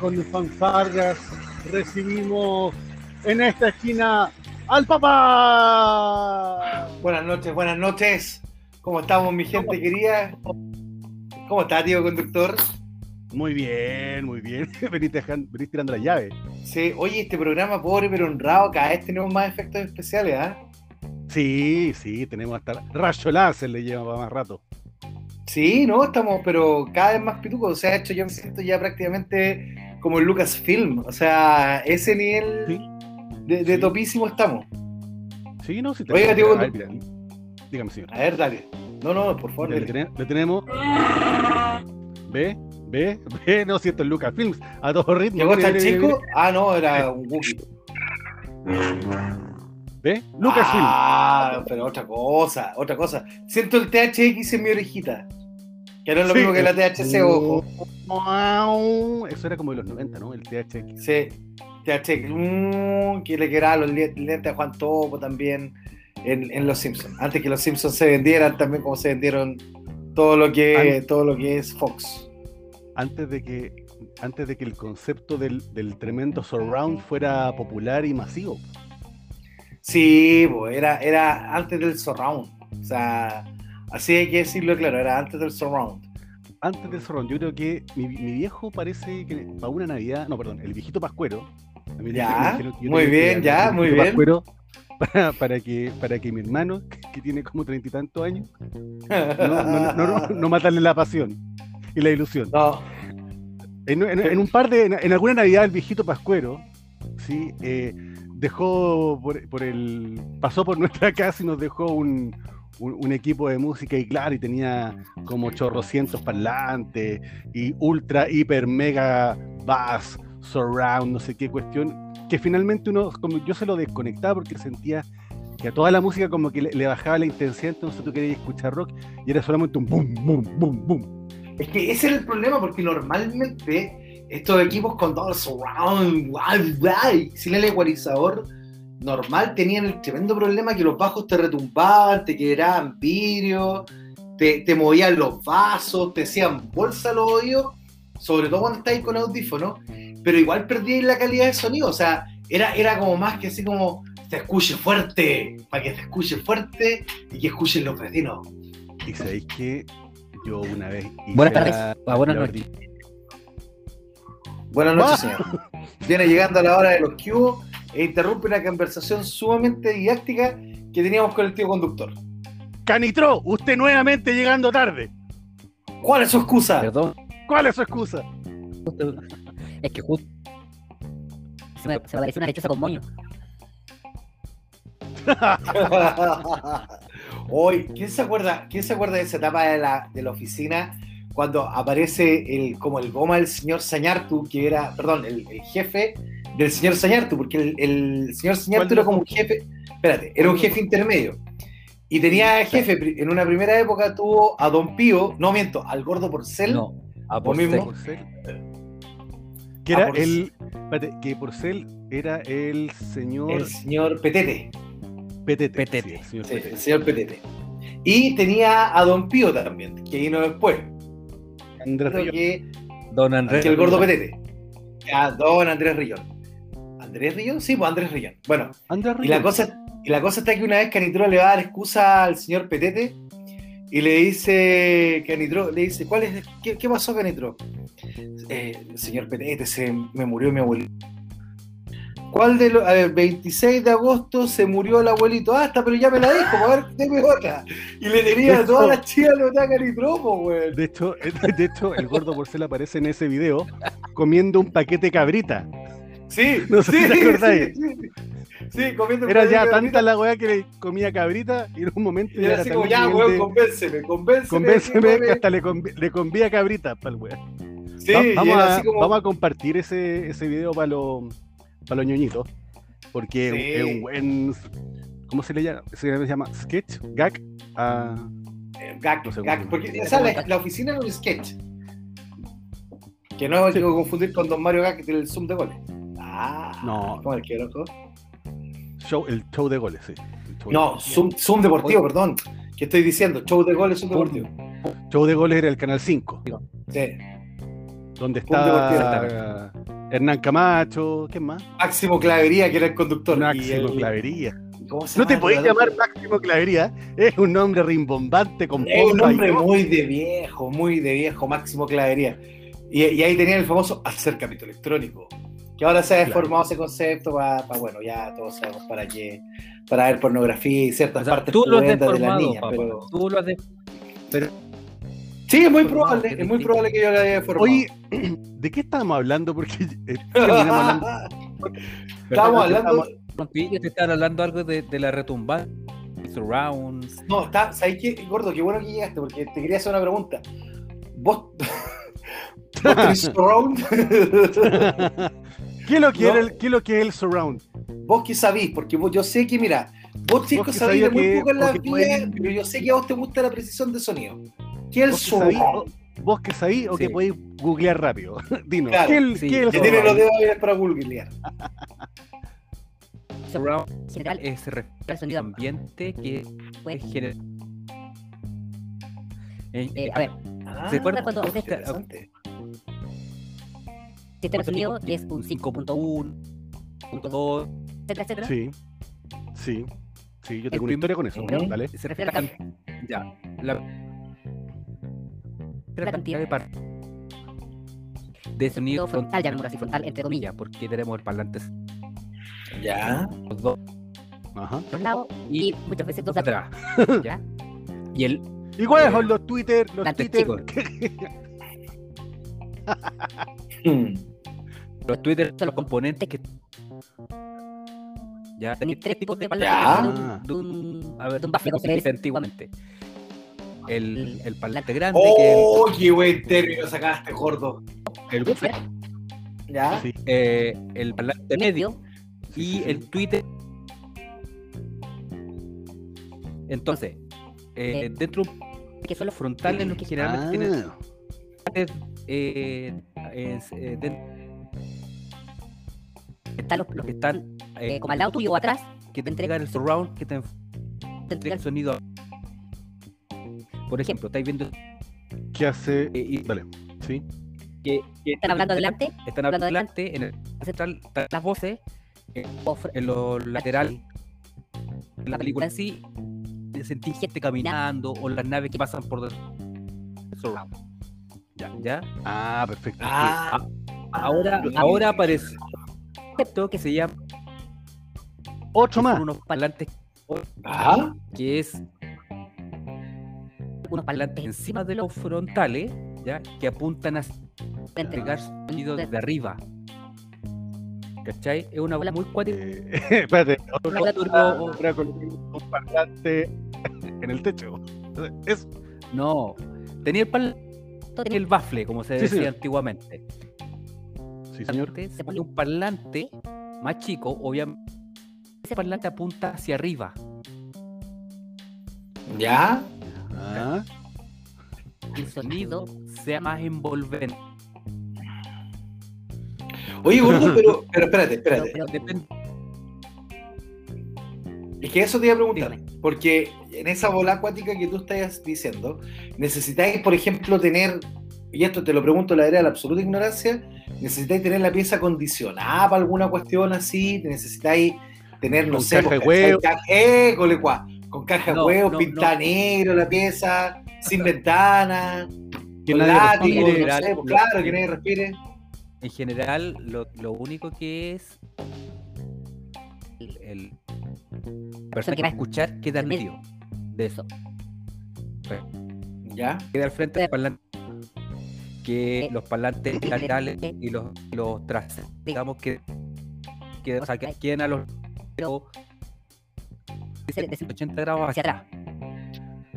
Con fanfargas recibimos en esta esquina al papá. Buenas noches, buenas noches. ¿Cómo estamos, mi gente querida? ¿Cómo está, tío conductor? Muy bien, muy bien. Venís, tirando la llave. Sí, oye, este programa pobre pero honrado, cada vez tenemos más efectos especiales, ¿ah? Sí, sí, tenemos hasta rayo láser le lleva más rato. Sí, no, estamos, pero cada vez más pitucos. O sea, hecho, yo me siento ya prácticamente como el Lucasfilm. O sea, ese nivel de, topísimo estamos. Sí, no, si te Oiga, tío, dígame, señor. A ver, dale. No, no, por favor. Le, le, tenemos. ¿Ve? ¿Ve? ¿Ve? No, si esto es Lucasfilms. A todo ritmo. ¿Llegó hasta el chico? Ah, no, era un Wookiee. ¿Ve? Lucasfilm. Ah, pero otra cosa, otra cosa. Siento el THX en mi orejita. Que no es lo mismo que la THC, ojo. Eso era como de los 90, ¿no? El THX. Sí, THX. Mmm, que le quedaba los lentes a Juan Topo también en, en Los Simpsons. Antes que Los Simpsons se vendieran, también como se vendieron todo lo que, todo lo que es Fox. Antes de que, antes de que el concepto del, del tremendo surround fuera popular y masivo. Sí, pues, era, era antes del surround. O sea, así hay que decirlo claro, era antes del surround. Antes del surround, yo creo que mi, viejo parece que para una Navidad, no, perdón, el viejito Pascuero. Ya, muy bien, ya, muy bien. Pascuero, para, que, para que mi hermano, que, tiene como treinta y tantos años, no, no, no, matarle la pasión y la ilusión. No. En, un par de, en, alguna Navidad el viejito Pascuero, sí, eh, dejó por, el, pasó por nuestra casa y nos dejó un, un, equipo de música y claro, y tenía como chorrocientos parlantes y ultra, hiper, mega bass, surround, no sé qué cuestión que finalmente uno, como yo se lo desconectaba porque sentía que a toda la música como que le, bajaba la intensidad, entonces tú querías escuchar rock y era solamente un boom, boom, boom, boom. Es que ese era el problema, porque normalmente estos equipos con todo el surround, sin el ecualizador normal, tenían el tremendo problema que los bajos te retumbaban, te quedaban vidrio, te, te movían los vasos, te hacían bolsa los oídos, sobre todo cuando estáis con audífonos pero igual perdí la calidad de sonido. O sea, era, era como más que así como te escuche fuerte, para que te escuche fuerte y que escuchen los vecinos. Y sabéis que yo una vez. buenas tardes. Ah, buenas noches. Buenas noches, señor. Viene llegando a la hora de los cubos e interrumpe una conversación sumamente didáctica que teníamos con el tío conductor. Canitro, usted nuevamente llegando tarde. ¿Cuál es su excusa? Perdón. ¿Cuál es su excusa? Es que justo se me, parece una lechosa con moño. Hoy, ¿quién se acuerda? ¿Quién se acuerda de esa etapa de la, de la oficina cuando aparece el, como el goma del señor Sañartu, que era, perdón, el, jefe del señor Sañartu, porque el, señor Sañartu era como un jefe, espérate, era un jefe intermedio. Y tenía jefe, en una primera época tuvo a Don Pío, no miento, al gordo Porcel. No, a Porcel. Mismo, que era el. Espérate, que Porcel era el señor. El señor Petete. Petete. Petete. Sí, el, señor Petete. Y tenía a Don Pío también, que vino después. Andrés Rillón. Que, Don Andrés. Que el gordo Petete. A Don Andrés Rillón. ¿Andrés Rillón? Sí, pues Andrés Rillón. Bueno, Andrés Rillón. Y, la cosa, y la cosa está que una vez Canitro le va a dar excusa al señor Petete y le dice Canitro, le dice, ¿cuál es, qué, qué pasó Canitro? Eh, señor Petete, se me murió mi abuelito. ¿Cuál de los, a ver, 26 de agosto se murió el abuelito? Ah, está, pero ya me la dijo, a ver, déme otra. Y le tenía a todas las chicas los Canitro, güey. De hecho, de hecho, el gordo porcel aparece en ese video comiendo un paquete cabrita. Sí, no sé sí, si te acordáis. Sí, Sí, comiendo Era ya tanta la weá que le comía cabrita y en un momento y era así como, ya, weón, convénceme, convénceme. Convénceme que hasta le, le convía cabrita para el weá. Sí, vamos, a, vamos a compartir ese, ese video para los para los ñoñitos. Porque es un buen. ¿Cómo se le llama? Se llama sketch, gag. Uh, gag, no sé gag. Porque esa la, la, oficina es un sketch. Que no sí. tengo que confundir con Don Mario Gag del Zoom de goles. Ah, no. ¿Cómo el que loco? show, el show de goles, sí. Show No. Zoom, Zoom Deportivo, perdón. ¿Qué estoy diciendo? Show de goles, Zoom Deportivo. Show de goles era el canal 5, Sí. Donde está Hernán Camacho, ¿quién más? Máximo Clavería, que era el conductor. y Máximo el- Clavería. ¿cómo se No te podéis llamar Máximo Clavería, es un nombre rimbombante con Es un y nombre muy de viejo, muy de viejo, Máximo Clavería. Y, y ahí tenían el famoso acercamiento electrónico. Que ahora se ha Claro. deformado ese concepto para, bueno, ya todos sabemos para qué, para ver pornografía y ciertas O sea, partes tú lo has de deformado, niñas. papá. Pero... Tú lo has de- Pero Sí, es muy probable, es muy probable que yo lo haya deformado. Oye, ¿de qué estábamos hablando? Porque eh, terminamos hablando. Estábamos hablando. Yo te estaba hablando algo de, de la retumba, surrounds. No, está, ¿sabes qué, gordo? Qué bueno que llegaste, porque te quería hacer una pregunta. ¿Vos, ¿vos tenés surround? ¿Qué es lo que, No. el, qué lo que es el surround? vos que sabís, porque vos- yo sé que, mira, vos chicos sabís de muy poco en la vida, podéis- pero yo sé que a vos te gusta la precisión de sonido. ¿Qué el ¿Vos que que sabéis o que podéis googlear rápido? Dinos, Claro, ¿qué el, sí. qué el Que tiene los dedos para googlear. Surround En general, es el sonido ambiente que puede- genera. Eh, eh, a ver, Ah, ¿Se acuerdan cuando usted- interesante. sistema de sonido que es un 5.1, 5.2 etcétera, etcétera. Sí, sí, sí, yo tengo una historia con eso. Dale. se refiere a la ya, la, la cantidad de par- de sonido frontal, llamémoslo así, frontal, entre comillas, ya, porque tenemos el parlante Ya. los dos Ajá. dos lados y muchas veces dos atrás. ¿ya? Y el ¿Y cuáles Eh, son los Twitter? Los Twitter. Los Twitter son los componentes que ya Tenéis tres tipos de Ya. parlantes Ah. de un, a ver de un bafle antiguamente el, el parlante grande que Oh, qué buen término sacaste, gordo. el, el, Ya. Sí. eh, el parlante medio medio, Sí, y sí, sí. el Twitter. Entonces, eh, Eh, dentro que son los frontales, los que generalmente tienen Ah, eh, es, eh, están los, los que están eh, eh, como al lado tuyo o atrás, que te entregan el surround, que te te entrega entregan el sonido. Por ejemplo, estáis viendo ¿Qué hace? eh, y- Dale. Sí. que, que están hablando adelante, están hablando adelante, en el central están las voces, fr- en lo lateral, en la película en sí, te sentís gente caminando o las naves que pasan por surround. Ya, ya. Ah, perfecto. Ah, Ahora, Lo ahora aparece esto que se llama Otro más. son unos parlantes ah, que es unos parlantes encima de los frontales, ya que apuntan a entre entregar sonido desde arriba. ¿Cachai? Es una bola muy cuática. Eh, espérate, otra con un parlante en el techo. Es, No, tenía el parlante, el bafle, como se Sí, decía antiguamente. sí, señor. Se ponía un parlante más chico, obviamente. Ese parlante apunta hacia arriba. ya. Ah, El sonido sea más envolvente. Oye, gordo, pero, pero espérate, espérate. Pero- Depende. Es que eso te iba a preguntar. Porque en esa bola acuática que tú estás diciendo, necesitáis, por ejemplo, tener, y esto te lo pregunto la era de la absoluta ignorancia, necesitáis tener la pieza acondicionada para alguna cuestión así, necesitáis tener, no sé, caja de pues, huevo. caja- eh, con caja de No, huevos, no, pintada no. negro la pieza, sin ventana, que con látigo, sé, pues, claro, que nadie respire. En general, lo, lo único que es el, persona que va a escuchar queda al medio de eso. ¿Ya? Queda al frente del parlante. Que Eh, los parlantes eh, laterales eh, y los, los traseros, digamos que, que, o sea, que queden a los Pero- de de 180 grados hacia atrás.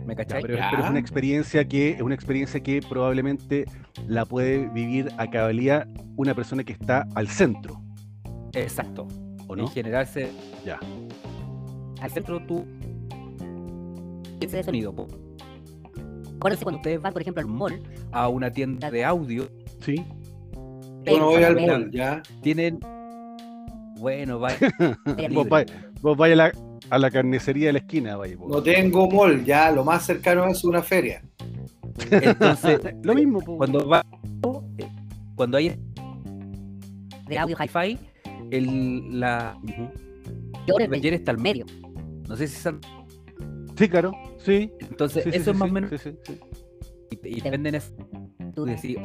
¿Me Ya, cachai? pero, Ya. pero es una experiencia que es una experiencia que probablemente la puede vivir a cabalidad una persona que está al centro, Exacto. ¿o En no? general, se, Ya. al centro tú ese de sonido Acuérdense cuando ustedes van, por ejemplo, al mall, a una tienda de audio Sí. Yo no voy al mall, ¿ya? tienen bueno vaya Vos, vai- vos vaya a la, A la carnicería de la esquina, vaya. No tengo mall, ya lo más cercano es una feria. Entonces, Lo mismo, po. cuando va, eh, cuando hay de audio hi-fi. el, la el en Beyer está al medio. No sé si se han- Sí, claro, sí. Entonces, sí, eso sí, es más o sí, menos. sí, sí, sí. Y, y te venden eso. Tú decís,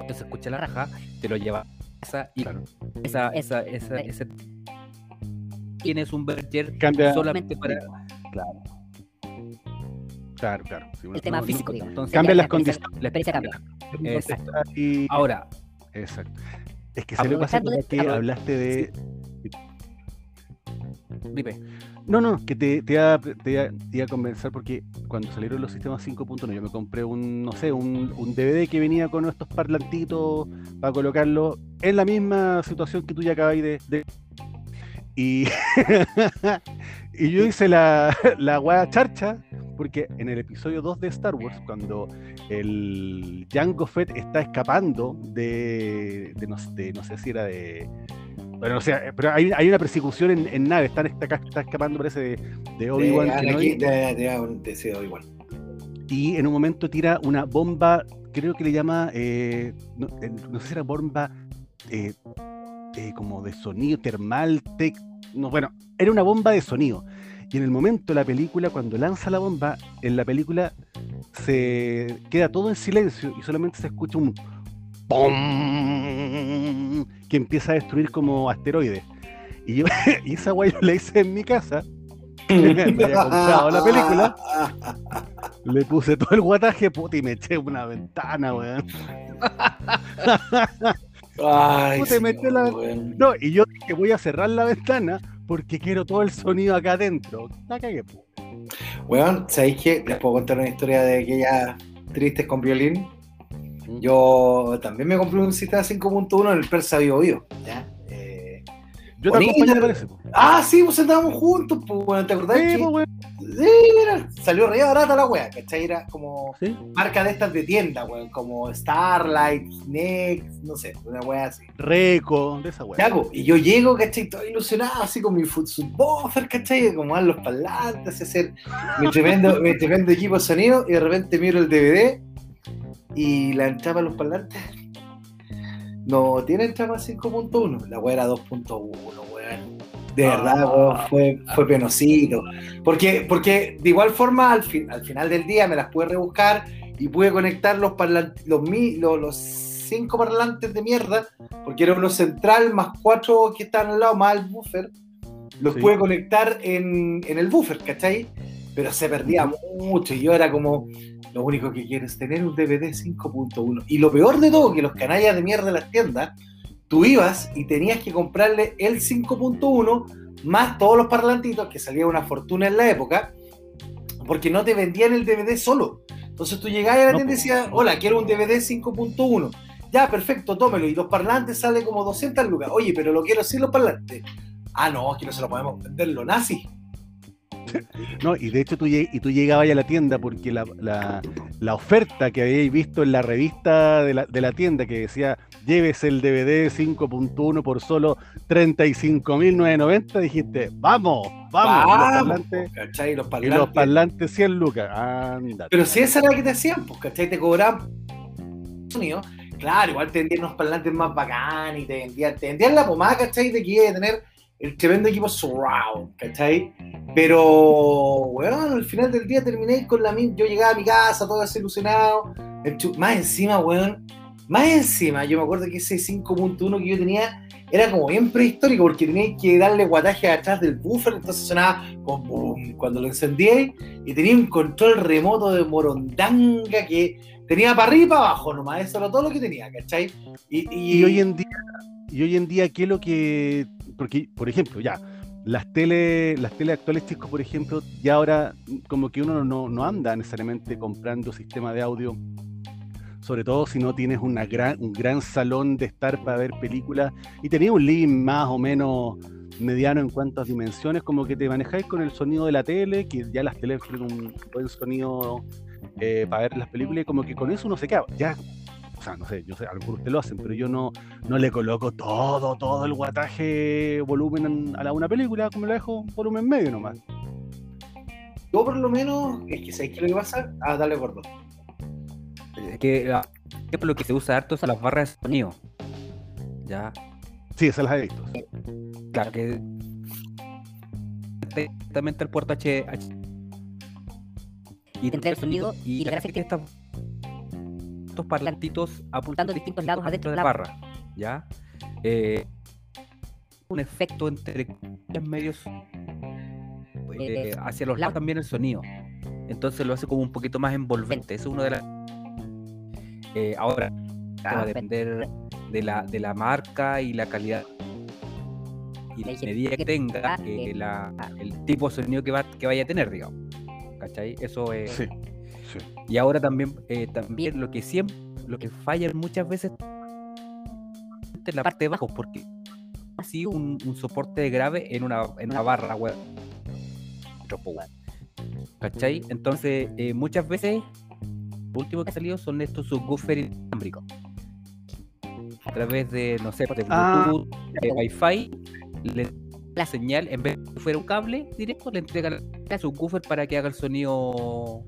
"Esto se escucha la raja, te lo lleva a esa y Claro. esa, Es- esa, esa, es- ese- tienes un Berger Cambia, solamente para. Claro. claro, claro. sí, bueno, El tema no- físico, no- digamos. Entonces, Cambia Ya, las condiciones. La experiencia cambia. Exacto. y- Ahora, Exacto. Es que se le pasa que hablaste de. dime, No, no, que te, te, iba, te iba- te iba a convencer porque cuando salieron los sistemas 5.1 yo me compré un, no sé, un, un DVD que venía con estos parlantitos para colocarlo en la misma situación que tú ya acabáis de... de- Y, y yo hice la, la guada charcha porque en el episodio 2 de Star Wars, cuando el Jango Fett está escapando de, de no, de- no sé si era de... Bueno, o sea, pero hay, hay una persecución en, en nave, están, está, está escapando, parece, de, de Obi-Wan De y en un momento tira una bomba, creo que le llama, eh, no, eh, no sé si era bomba eh, eh, como de sonido termal, tec- no, bueno, era una bomba de sonido. Y en el momento de la película, cuando lanza la bomba, en la película se queda todo en silencio y solamente se escucha un ¡pum! que empieza a destruir como asteroides. Y yo, y esa guay yo la hice en mi casa, me había comprado la película. le puse todo el guataje, puta, y me eché una ventana, weón. Ay, metió la-. No, y yo dije, voy a cerrar la ventana porque quiero todo el sonido acá adentro. La cagué. Weón, ¿sabéis qué? Les puedo contar una historia de aquellas tristes con violín. Yo también me compré un sistema 5.1 en el Persa Bio Bio, ¿ya? Yo te acompañé, parece, po. Ah, sí, pues andábamos juntos, pues, weón, ¿te acordás? Sí. Sí, mira, salió re barata la wea, ¿cachai? Era como Sí. marca de estas de tienda, weón, como Starlight, Next, no sé, una wea así. Reco, de esa po, y yo llego, ¿cachai? Todo ilusionado, así con mi subwoofer, ¿cachai? Como dar los parlantes, hacer mi tremendo, mi tremendo equipo de sonido, y de repente miro el DVD y la entrada para los parlantes no tiene entrada 5.1, la wea era 2.1, weón. De verdad, weón, fue, fue penosito. Porque, porque de igual forma, al, fin, al final del día me las pude rebuscar y pude conectar los los, los, los cinco parlantes de mierda, porque era uno central más cuatro que estaban al lado, más el buffer. Los Sí. pude conectar en, en el buffer, ¿cachai? Pero se perdía mucho y yo era como, lo único que quiero es tener un DVD 5.1. Y lo peor de todo, que los canallas de mierda de las tiendas, tú ibas y tenías que comprarle el 5.1 más todos los parlantitos, que salía una fortuna en la época, porque no te vendían el DVD solo. Entonces tú llegabas a la No, tienda y decías, hola, quiero un DVD 5.1. Ya, perfecto, tómelo. Y los parlantes sale como 200 lucas. Oye, pero lo quiero sin los parlantes. Ah, no, es que no se lo podemos vender los nazis. No, y de hecho tú, lleg- y tú llegabas a la tienda porque la, la- la oferta que habíais visto en la revista de la, de la tienda que decía lleves el DVD 5.1 por solo 35.990, dijiste, vamos, vamos, y los parlantes, ¿cachai? Los y parlantes. los parlantes 100 lucas. Pero si esa era la que te hacían, pues, ¿cachai? Te cobraban. Claro, igual te vendían unos parlantes más bacanes y te vendían, te vendían la pomada, ¿cachai? De que iba a tener el tremendo equipo surround, ¿cachai? Pero, weón, al final del día terminé con la misma. Yo llegaba a mi casa todo desilusionado. Más encima, weón, más encima, yo me acuerdo que ese 5.1 que yo tenía era como bien prehistórico porque tenías que darle guataje atrás del buffer, entonces sonaba como boom cuando lo encendí y tenía un control remoto de morondanga que tenía para arriba y para abajo nomás, eso era todo lo que tenía, ¿cachai? Y, y- Y hoy en día, y hoy en día, ¿qué es lo que. Porque, por ejemplo, ya, las tele, las tele actuales, chicos, por ejemplo, ya ahora como que uno no, anda necesariamente comprando sistema de audio, sobre todo si no tienes una gran, un gran salón de estar para ver películas y tenías un living más o menos mediano en cuanto a dimensiones, como que te manejáis con el sonido de la tele, que ya las teles tienen un buen sonido eh, para ver las películas, y como que con eso uno se queda. Ya, o sea, no sé, yo sé, algunos te lo hacen, pero yo no, no le coloco todo, todo el guataje volumen a la, una película, como le dejo volumen medio nomás. yo por lo menos, es que ¿sabes qué es lo que pasa? Ah, dale gordo. Es que, ah, por ejemplo, lo que se usa harto son las barras de sonido. Ya, Sí, esas las he visto. claro que directamente al puerto H, H- y Entre el sonido y la gracia que estas estos parlantitos apuntando a distintos lados adentro de la barra, ¿ya? Eh, un efecto entre los medios eh, Eh, hacia los la- lados también el sonido. Entonces lo hace como un poquito más envolvente. Eso es uno de las. Eh, ahora, va a depender de la, de la marca y la calidad y la medida que tenga Ah, eh, la- el tipo de sonido que, va, que vaya a tener, digamos. ¿Cachai? Eso es. Sí. Y ahora también, eh, también lo que siempre, lo que falla muchas veces es la parte de abajo, porque así un, un soporte grave en una, en una barra web. ¿Cachai? Entonces, eh, muchas veces, lo último que ha salido son estos subwoofers inalámbricos. A través de, no sé, de Ah. Bluetooth, de Wi-Fi, le la señal, en vez de que fuera un cable directo, le entregan a subwoofer para que haga el sonido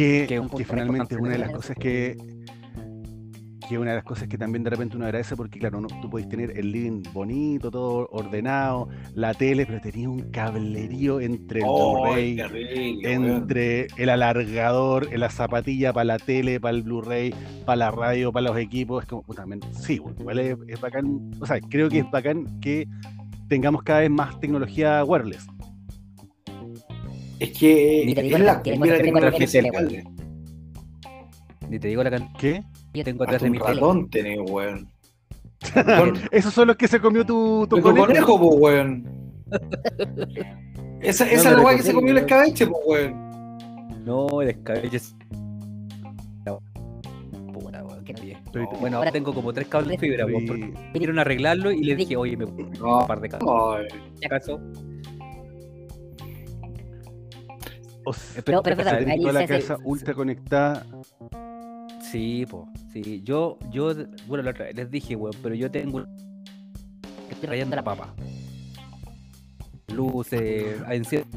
Que, Que un que finalmente una de las la cosas que que una de las cosas que también de repente uno agradece porque claro, no, tú podés tener el living bonito, todo ordenado, la tele, pero tenía un cablerío entre el ¡Ay, Blu-ray, entre el alargador, la zapatilla para la tele, para el Blu-ray, para la radio, para los equipos, es como, puta, men, sí, igual es, es bacán, o sea, creo que es bacán que tengamos cada vez más tecnología wireless. Es que Ni te digo es la que tengo. Ni te digo la cantidad ¿Qué? que tengo atrás de mi tele. ratón tenés, weón. Esos son los que se comió tu, tu Tu conejo. conejo, po, weón. Esa, es la weá que se comió el escabeche, po, weón. No, el escabeche es. La- Puta, weón, qué bien. Pero- Bueno, ahora tengo como tres cables de fibra, weón, vinieron a arreglarlo y les dije, oye, me No. un par de cables. Ay, ¿Qué acaso? O sea, Pero- pero quedó la hace- casa ultra conectada. Sí, po, sí. Yo, yo, bueno, la otra vez les dije, weón, pero yo tengo. Estoy rayando la papa. Luces, enciendo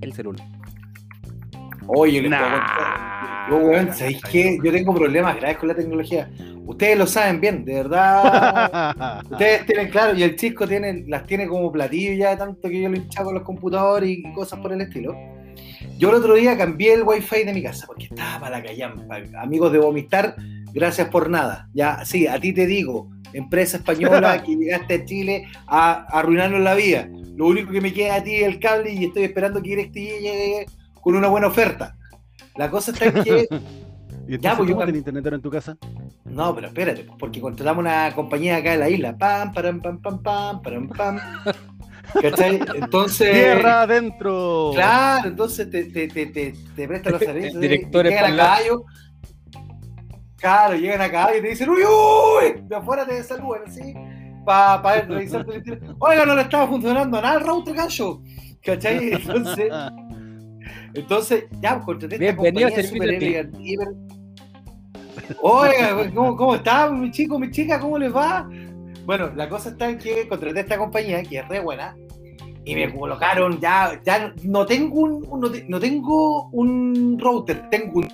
el celular. Oye, Nah. Yo, weón, ¿sabéis qué? Yo tengo problemas graves con la tecnología. Ustedes lo saben bien, de verdad. Ustedes tienen claro, y el chico tiene, las tiene como platillo ya de tanto que yo lo hinchaba con los computadores y cosas por el estilo. Yo el otro día cambié el wifi de mi casa porque estaba para la callampa. Amigos de Vomitar, gracias por nada. Ya, sí, a ti te digo, empresa española que llegaste a Chile a, a arruinarnos la vida. Lo único que me queda a ti es el cable y estoy esperando que DirecTV llegue con una buena oferta. La cosa está en que ¿Y entonces Ya, pues, yo cómo tenés internet ahora en tu casa? No, pero espérate, porque contratamos una compañía acá en la isla. Pam, param, pam, pam, pam, param, pam. ¿Cachai? Entonces. ¡Tierra adentro! Claro, entonces te, te, te, te, te prestan los servicios. Directores llegan a caballo. Claro, llegan a caballo y te dicen, uy, uy, de afuera te saludan así, para pa revisar tu internet. Oiga, no le estaba funcionando nada el router gancho. ¿Cachai? Entonces, entonces ya, contraté esta Bienvenido compañía super Oiga, ¿cómo, ¿cómo está mi chico, mi chica? ¿Cómo les va? Bueno, la cosa está en que contraté esta compañía, que es re buena, y me colocaron ya, ya no tengo un, no, te- no tengo un router, tengo un,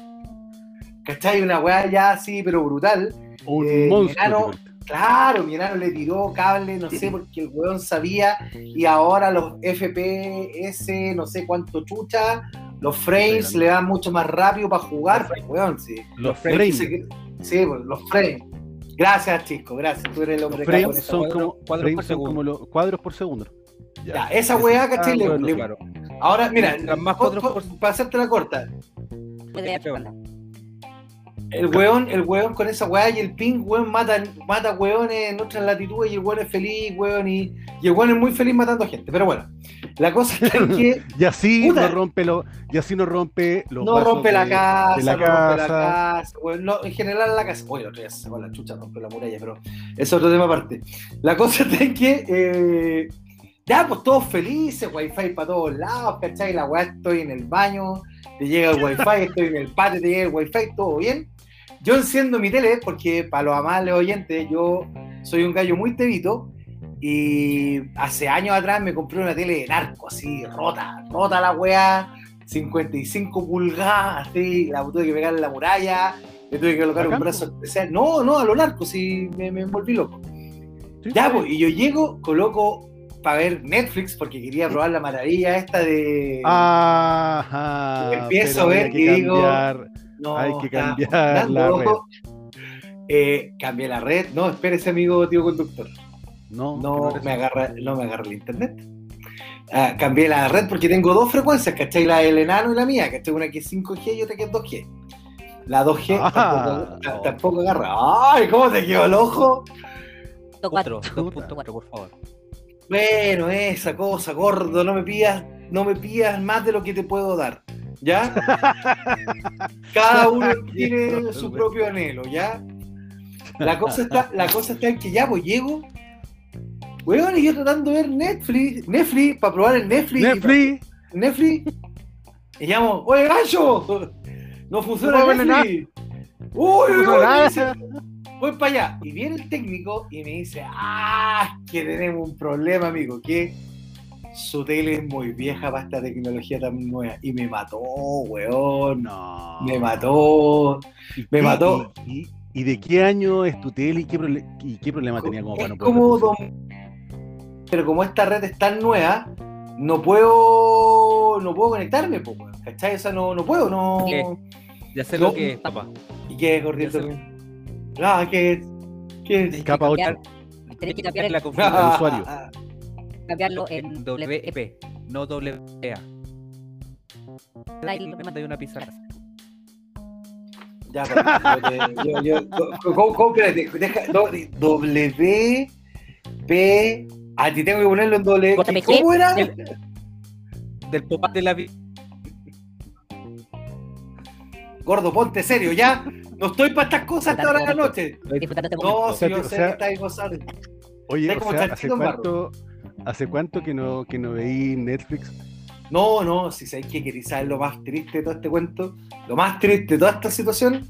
¿cachai? Una weá ya así, pero brutal. Un Eh, monstruo. enano. Claro, mi enano le tiró cable, no sé, porque el weón sabía, y ahora los FPS, no sé cuánto chucha, los frames Sí, le dan mucho más rápido para jugar, Los weón, sí. Los frames. Sí, pues, los frames. Gracias, chico, gracias. Tú eres el hombre Los frames son como, cuadros por son como los cuadros por segundo. Ya, esa weá, ¿cachai? Ah, bueno, le- claro. Ahora, mira, más cuadros po- por- para hacerte la corta, el weón, el weón con esa weá y el ping, weón, mata, mata weones en otras latitudes y el weón es feliz, weón, y, y el weón es muy feliz matando gente. Pero bueno, la cosa en que Y así Puta. no rompe lo, y así no rompe los no rompe la casa, la no rompe la casa. casa, weón, no, en general la casa. Oye, el otro día se sacó la chucha, rompe la muralla, pero es otro tema aparte. La cosa en que eh, ya, pues todos felices, wifi para todos lados, ¿cachai? La weá, estoy en el baño, te llega el wifi, estoy en el patio, te llega el wifi, todo bien. Yo enciendo mi tele porque para los amables oyentes yo soy un gallo muy tebito Y hace años atrás me compré una tele de narco, así, rota, rota la weá, 55 pulgadas, así, la tuve que pegar en la muralla, le tuve que colocar un brazo especial. No, no, a lo narco, sí, me, me volví loco. Sí, Ya, sí. pues, y yo llego, coloco para ver Netflix porque quería probar la maravilla esta de. Ajá. Empiezo a ver y digo. No, hay que cambiar la red. Eh, cambié la red. No, espérese, amigo tío conductor. No, No me agarra, no me agarra el internet. Ah, cambié la red porque tengo dos frecuencias, ¿cachai? La del enano y la mía, ¿cachai? Una que es 5G y otra que es 2G. La 2G Ah. tampoco, ta- tampoco agarra. ¡Ay, cómo te quedó el ojo! Otro, Chuta. 2.4, por favor. Bueno, esa cosa, gordo, no me pidas, no me pidas más de lo que te puedo dar. ¿Ya? Cada uno tiene su propio anhelo, ¿ya? La cosa está, la cosa está en que ya, pues llego. Weón, y yo tratando de ver Netflix, Netflix, para probar el Netflix. Netflix. Netflix. Y llamo, oye, gancho, no funciona No Netflix. Uy, No voy para allá. Y viene el técnico y me dice, ah, que tenemos un problema, amigo, que su tele es muy vieja para esta tecnología tan nueva. Y me mató, weón. No. Me mató. ¿Y me qué- mató. ¿Y, y- y de qué año es tu tele y qué, y qué problema tenía como para no poder como dom- pero como esta red es tan nueva, no puedo no puedo conectarme, po, weón, ¿cachai? O sea, no, no puedo, no. ¿Qué? Ya sé No. lo que es, papá. ¿Y qué es, gordito? Ah, ¿qué es? ¿Qué es? Capa cambiar- 8. Tenés que cambiar la configuración el usuario. Cambiarlo en WEP, no Me mandé una pizarra. Ya, pero yo, yo, yo- ¿cómo, cómo, espérate, deja, no, W, P, a ti tengo que ponerlo en doble, ¿cómo era? del- pop-up de la vida. Gordo, ponte serio, ya, no estoy para estas cosas a esta hora de la noche. este. No, si yo sé que estáis gozando. Oye, Es o como sea, ¿hace chanchito en barro. cuánto, ¿hace cuánto que no, que no veí Netflix? No, no, si sabéis que queréis saber lo más triste de todo este cuento, lo más triste de toda esta situación,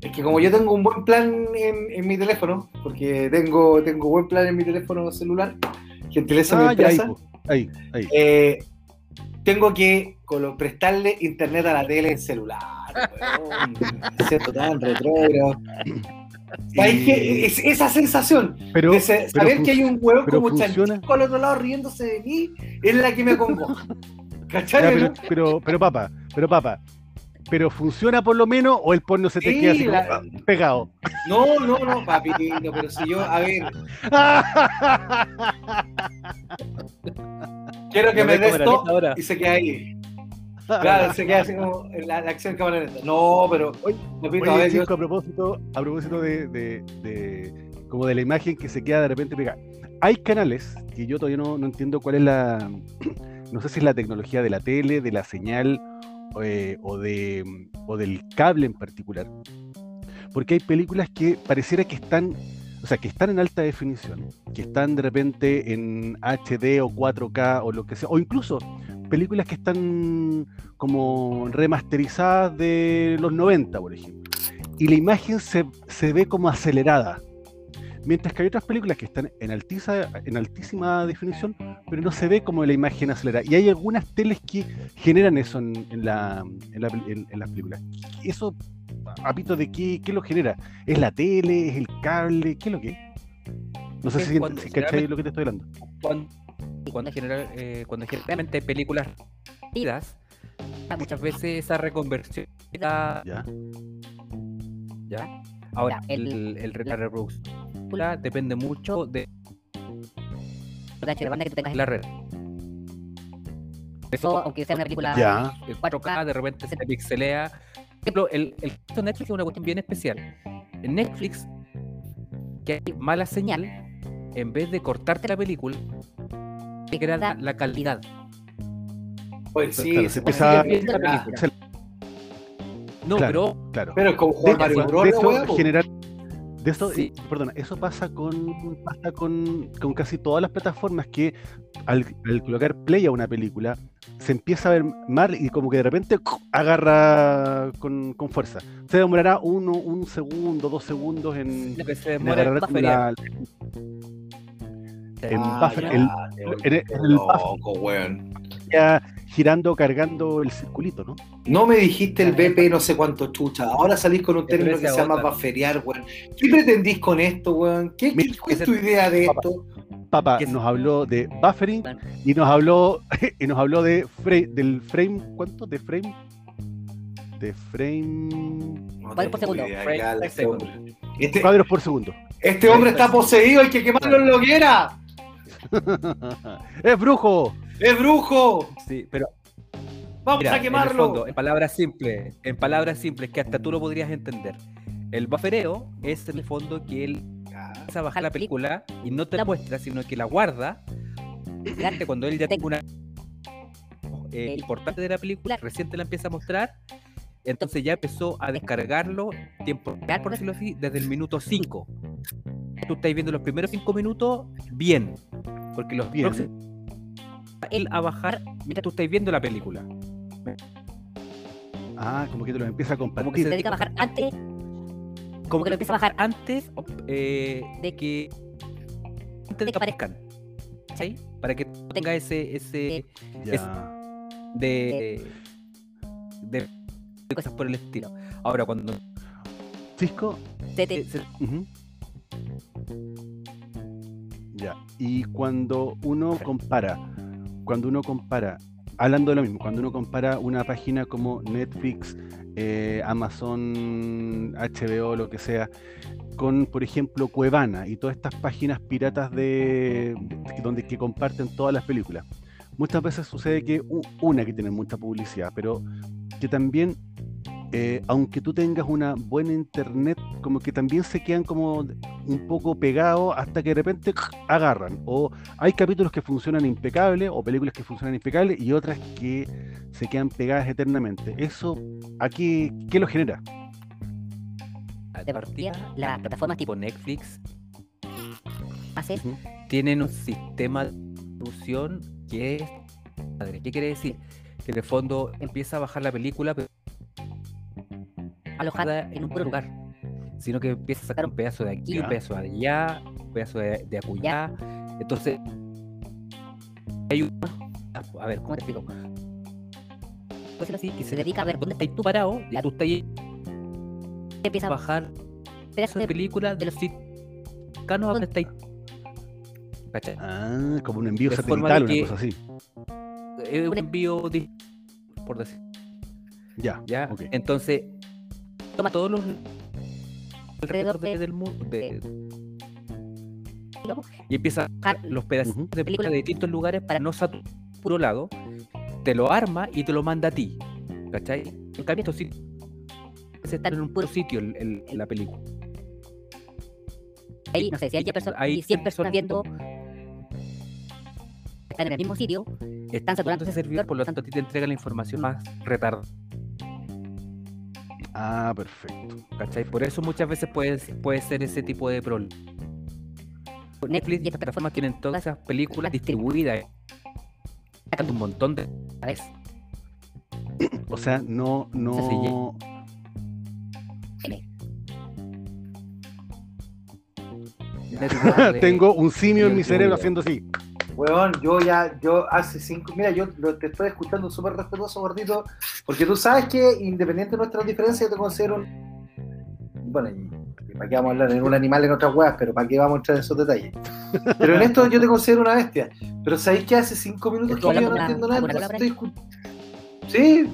es que como yo tengo un buen plan en, en mi teléfono, porque tengo, tengo buen plan en mi teléfono celular, gentileza mi Ah, ya, ahí, empresa, ahí, ahí. eh, tengo que prestarle internet a la tele en celular. weón. Siento tan retrógrado. Es- esa sensación pero, de pero saber que hay un huevo como chanchico al otro lado riéndose de mí es la que me. Ya, ¿Cachai? pero, pero, pero papá, pero papá, pero funciona por lo menos o el porno se te Sí, queda así la- ah, pegado. No, no, no, papito, pero si yo, a ver, quiero que me ves des esto y se queda ahí. Claro, se queda así como en la, la acción lenta. No, pero, Oye, a yo, propósito, a propósito de, de- de- como de la imagen que se queda de repente pegada. Hay canales que yo todavía no, no entiendo cuál es la, no sé si es la tecnología de la tele, de la señal eh, o, de, o del cable en particular. Porque hay películas que pareciera que están, o sea, que están en alta definición, que están de repente en HD o 4K o lo que sea, o incluso películas que están como remasterizadas de los 90, por ejemplo. Y la imagen se, se ve como acelerada. Mientras que hay otras películas que están en, altiza, en altísima definición, pero no se ve como la imagen acelerada. Y hay algunas teles que generan eso en, en la, en, la- en- en las películas. ¿Eso, apito, de qué, qué lo genera? ¿Es la tele? ¿Es el cable? ¿Qué es lo que es? No sé Es si, si cachai lo que te estoy hablando. Cuando, cuando, general- eh, cuando generalmente hay películas rápidas, muchas veces esa reconversión ya, ¿Ya? ya. Ahora, el- el, el- la reproducción la- depende mucho de de banda que tú tengas la red. eso, aunque sea una película Ya. El 4K de repente se pixelea. Por ejemplo, el, el caso de Netflix es una cuestión bien especial. En Netflix, que hay mala señal, en vez de cortarte la película, degrada la calidad. pues sí, Claro, se ah, película. No, Claro. pero Claro. Pero es como de, jugar Mario de po. generar de Sí. perdona eso pasa con pasa con, con casi todas las plataformas que al, al colocar play a una película se empieza a ver mal y como que de repente agarra con, con fuerza se demorará uno un segundo dos segundos en, lo que se en agarrar la- En Ah, buffer- ya, el- el- en el loco, weón. Ya girando, cargando el circulito, ¿no? No me dijiste el BP no sé cuánto chucha. Ahora salís con un término que se llama bufferear, weón. ¿Qué pretendís con esto, weón? ¿Qué, qué- cuál es tu idea de Papá. esto? Papá nos habló de buffering y nos habló y nos habló de fra- del frame, ¿cuánto? De frame, de frame No Cuadros por segundo. Frame este. Este, cuadros por segundo. este hombre está poseído, hay que quemarlo en lo que era. ¡Es brujo! ¡Es brujo! Sí, pero ¡Vamos mira, a en el quemarlo! fondo, en palabras simples, en palabras simples que hasta tú lo podrías entender. El buffereo es en el fondo que él empieza a bajar la película y no te la muestra, sino que la guarda Fíjate, cuando él ya tenga una eh, importante de la película, recién te la empieza a mostrar, entonces ya empezó a descargarlo tiempo real, por decirlo así, desde el minuto 5. Tú estás viendo los primeros 5 minutos bien, porque los Bien. próximos él a bajar mientras tú estás viendo la película. Ah, como que te lo empieza a Como que compartir. Se dedica a bajar antes Como que lo empieza a bajar antes eh, de que antes de que que aparezca. aparezcan. ¿sí? Para que tenga ese, ese Ya. de, de, de cosas por el estilo. Ahora, cuando Cisco, se te- eh, se- ujú. Ya. Y cuando uno compara, cuando uno compara, hablando de lo mismo, cuando uno compara una página como Netflix, eh, Amazon, HBO, lo que sea, con, por ejemplo, Cuevana y todas estas páginas piratas de donde que comparten todas las películas. Muchas veces sucede que una que tiene mucha publicidad, pero que también eh, aunque tú tengas una buena internet, como que también se quedan como un poco pegados hasta que de repente agarran. O hay capítulos que funcionan impecables o películas que funcionan impecables y otras que se quedan pegadas eternamente. ¿Eso aquí qué lo genera? de partida, las plataformas tipo Netflix hace Ujú. tienen un sistema de distribución que es padre. ¿Qué quiere decir? Que en el fondo empieza a bajar la película, pero alojada en un puro lugar. sino que empieza a sacar un pedazo de aquí, Ya. un pedazo de allá, un pedazo de, de acullá. Entonces, hay un. A ver, ¿cómo te explico? Pues así, que se dedica a ver dónde estás tú parado, ya tú estás ahí, Empieza a bajar pedazos de película de los sitios cercanos a donde estáis. Ah, como un envío satelital, de una cosa así. Es un envío, por decir. Ya, ¿ya? Entonces, toma todos los alrededor de- de- del mundo de- digamos, y empieza a los pedacitos de película de distintos lugares para no saturar un lado, te lo arma y te lo manda a ti. ¿Cachai? En cambio, estos sitios se están en un puro sitio el- la película. ahí, no sé, si hay 10 personas, Hay y 100 personas viendo, están en el mismo sitio, Están saturando ese servidor, por lo tanto a ti te entrega la información más retardada. Ah, perfecto. ¿Cachai? Por eso muchas veces puede, puede ser ese tipo de problema. Netflix y estas plataformas tienen todas esas películas distribuidas. Sacan un montón de vez. O sea, no, no. Tengo un simio en mi cerebro haciendo así. Weón, yo ya, yo hace cinco, mira, yo lo- te estoy escuchando súper respetuoso, gordito, porque tú sabes que independiente de nuestras diferencias, yo te considero un... Bueno, para qué vamos a hablar en un animal en otras weas, pero para qué vamos a entrar en esos detalles. Pero en esto yo te considero una bestia. Pero ¿sabéis que hace cinco minutos que yo no ¿Alguna- entiendo nada? estoy escu- Sí,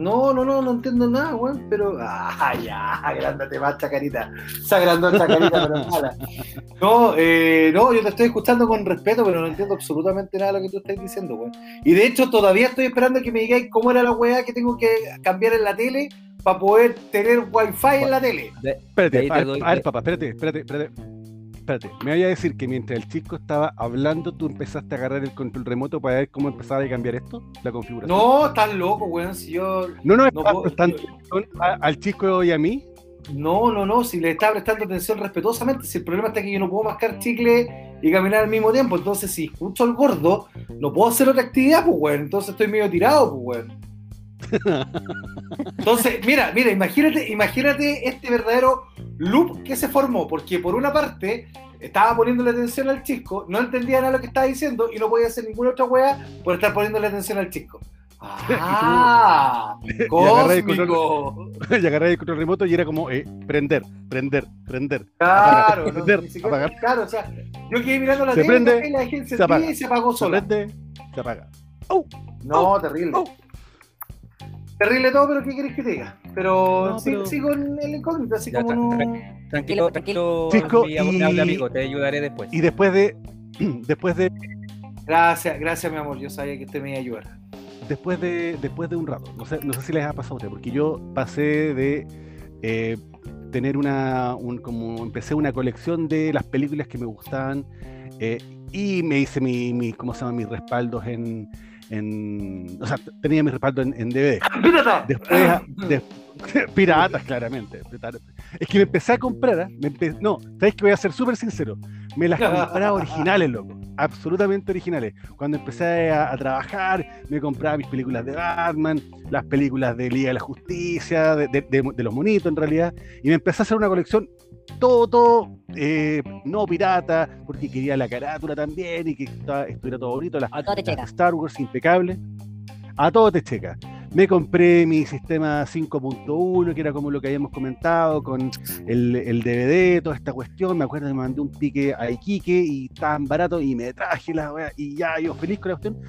no, no, no, no entiendo nada, weón, pero... Ah, ya, agrándate más, chacarita. Se agrandó chacarita, pero mala. No, eh, no, yo te estoy escuchando con respeto, pero no entiendo absolutamente nada de lo que tú estás diciendo, weón. Y de hecho, todavía estoy esperando que me digáis cómo era la weá que tengo que cambiar en la tele para poder tener wifi en la tele. Espérate, doy- a ver, papá, espérate, espérate, espérate. Espérate, me vaya a decir que mientras el chico estaba hablando, tú empezaste a agarrar el control remoto para ver cómo empezaba a cambiar esto, la configuración. No, estás loco, weón. Si yo. no, no, no puedo- prestando atención a- al chico y a mí. No, no, no. Si le estaba prestando atención respetuosamente, si el problema está que yo no puedo mascar chicle y caminar al mismo tiempo. Entonces, si escucho al gordo, no puedo hacer otra actividad, pues, weón. Entonces estoy medio tirado, pues, weón. Entonces, mira, mira, imagínate, imagínate este verdadero loop que se formó, porque por una parte estaba poniéndole atención al chisco, no entendía nada lo que estaba diciendo y no podía hacer ninguna otra wea por estar poniéndole atención al chisco. ¡Ah! Y agarré ¡Cósmico! y agarré el control remoto y era como eh, prender, prender, prender. Claro, no, prender, ni siquiera- apagar. claro, o sea, yo quedé mirando la Se tele prende, y la gente se se apaga. y se apagó Se sola. prende, se apaga. No, terrible. oh. Terrible todo, pero ¿qué querés que te diga? Pero No, sí, pero- sigo en el incógnito, así Ya, como tra-. Tranquilo, tranquilo, Chisco, mi y- amigo, te ayudaré después. Y después de, después de, Gracias, gracias, mi amor. Yo sabía que usted me iba a ayudar. después de, después de un rato, no sé, no sé si les ha pasado a ustedes, porque yo pasé de eh, tener una, un, como empecé una colección de las películas que me gustaban eh, y me hice mi, mi, ¿cómo se llama? Mis respaldos en, en o sea, tenía mis respaldos en, en DVD. ¡Pirata! Después, a- de- piratas, claramente. Es que me empecé a comprar, ¿ah? me empe- no, ¿sabes que Voy a ser súper sincero. Me las compraba originales, loco. Absolutamente originales. Cuando empecé a, a trabajar, me compraba mis películas de Batman, las películas de Liga de la Justicia, de, de- de- de los monitos en realidad, y me empecé a hacer una colección todo, todo, eh, no pirata, porque quería la carátula también y que estaba- estuviera todo bonito, las A todo te checa. Star Wars impecable. A todo te checa. Me compré mi sistema 5.1, que era como lo que habíamos comentado, con el, el DVD, toda esta cuestión. Me acuerdo que me mandé un pique a Iquique y tan barato y me traje la wea y ya yo feliz con la cuestión.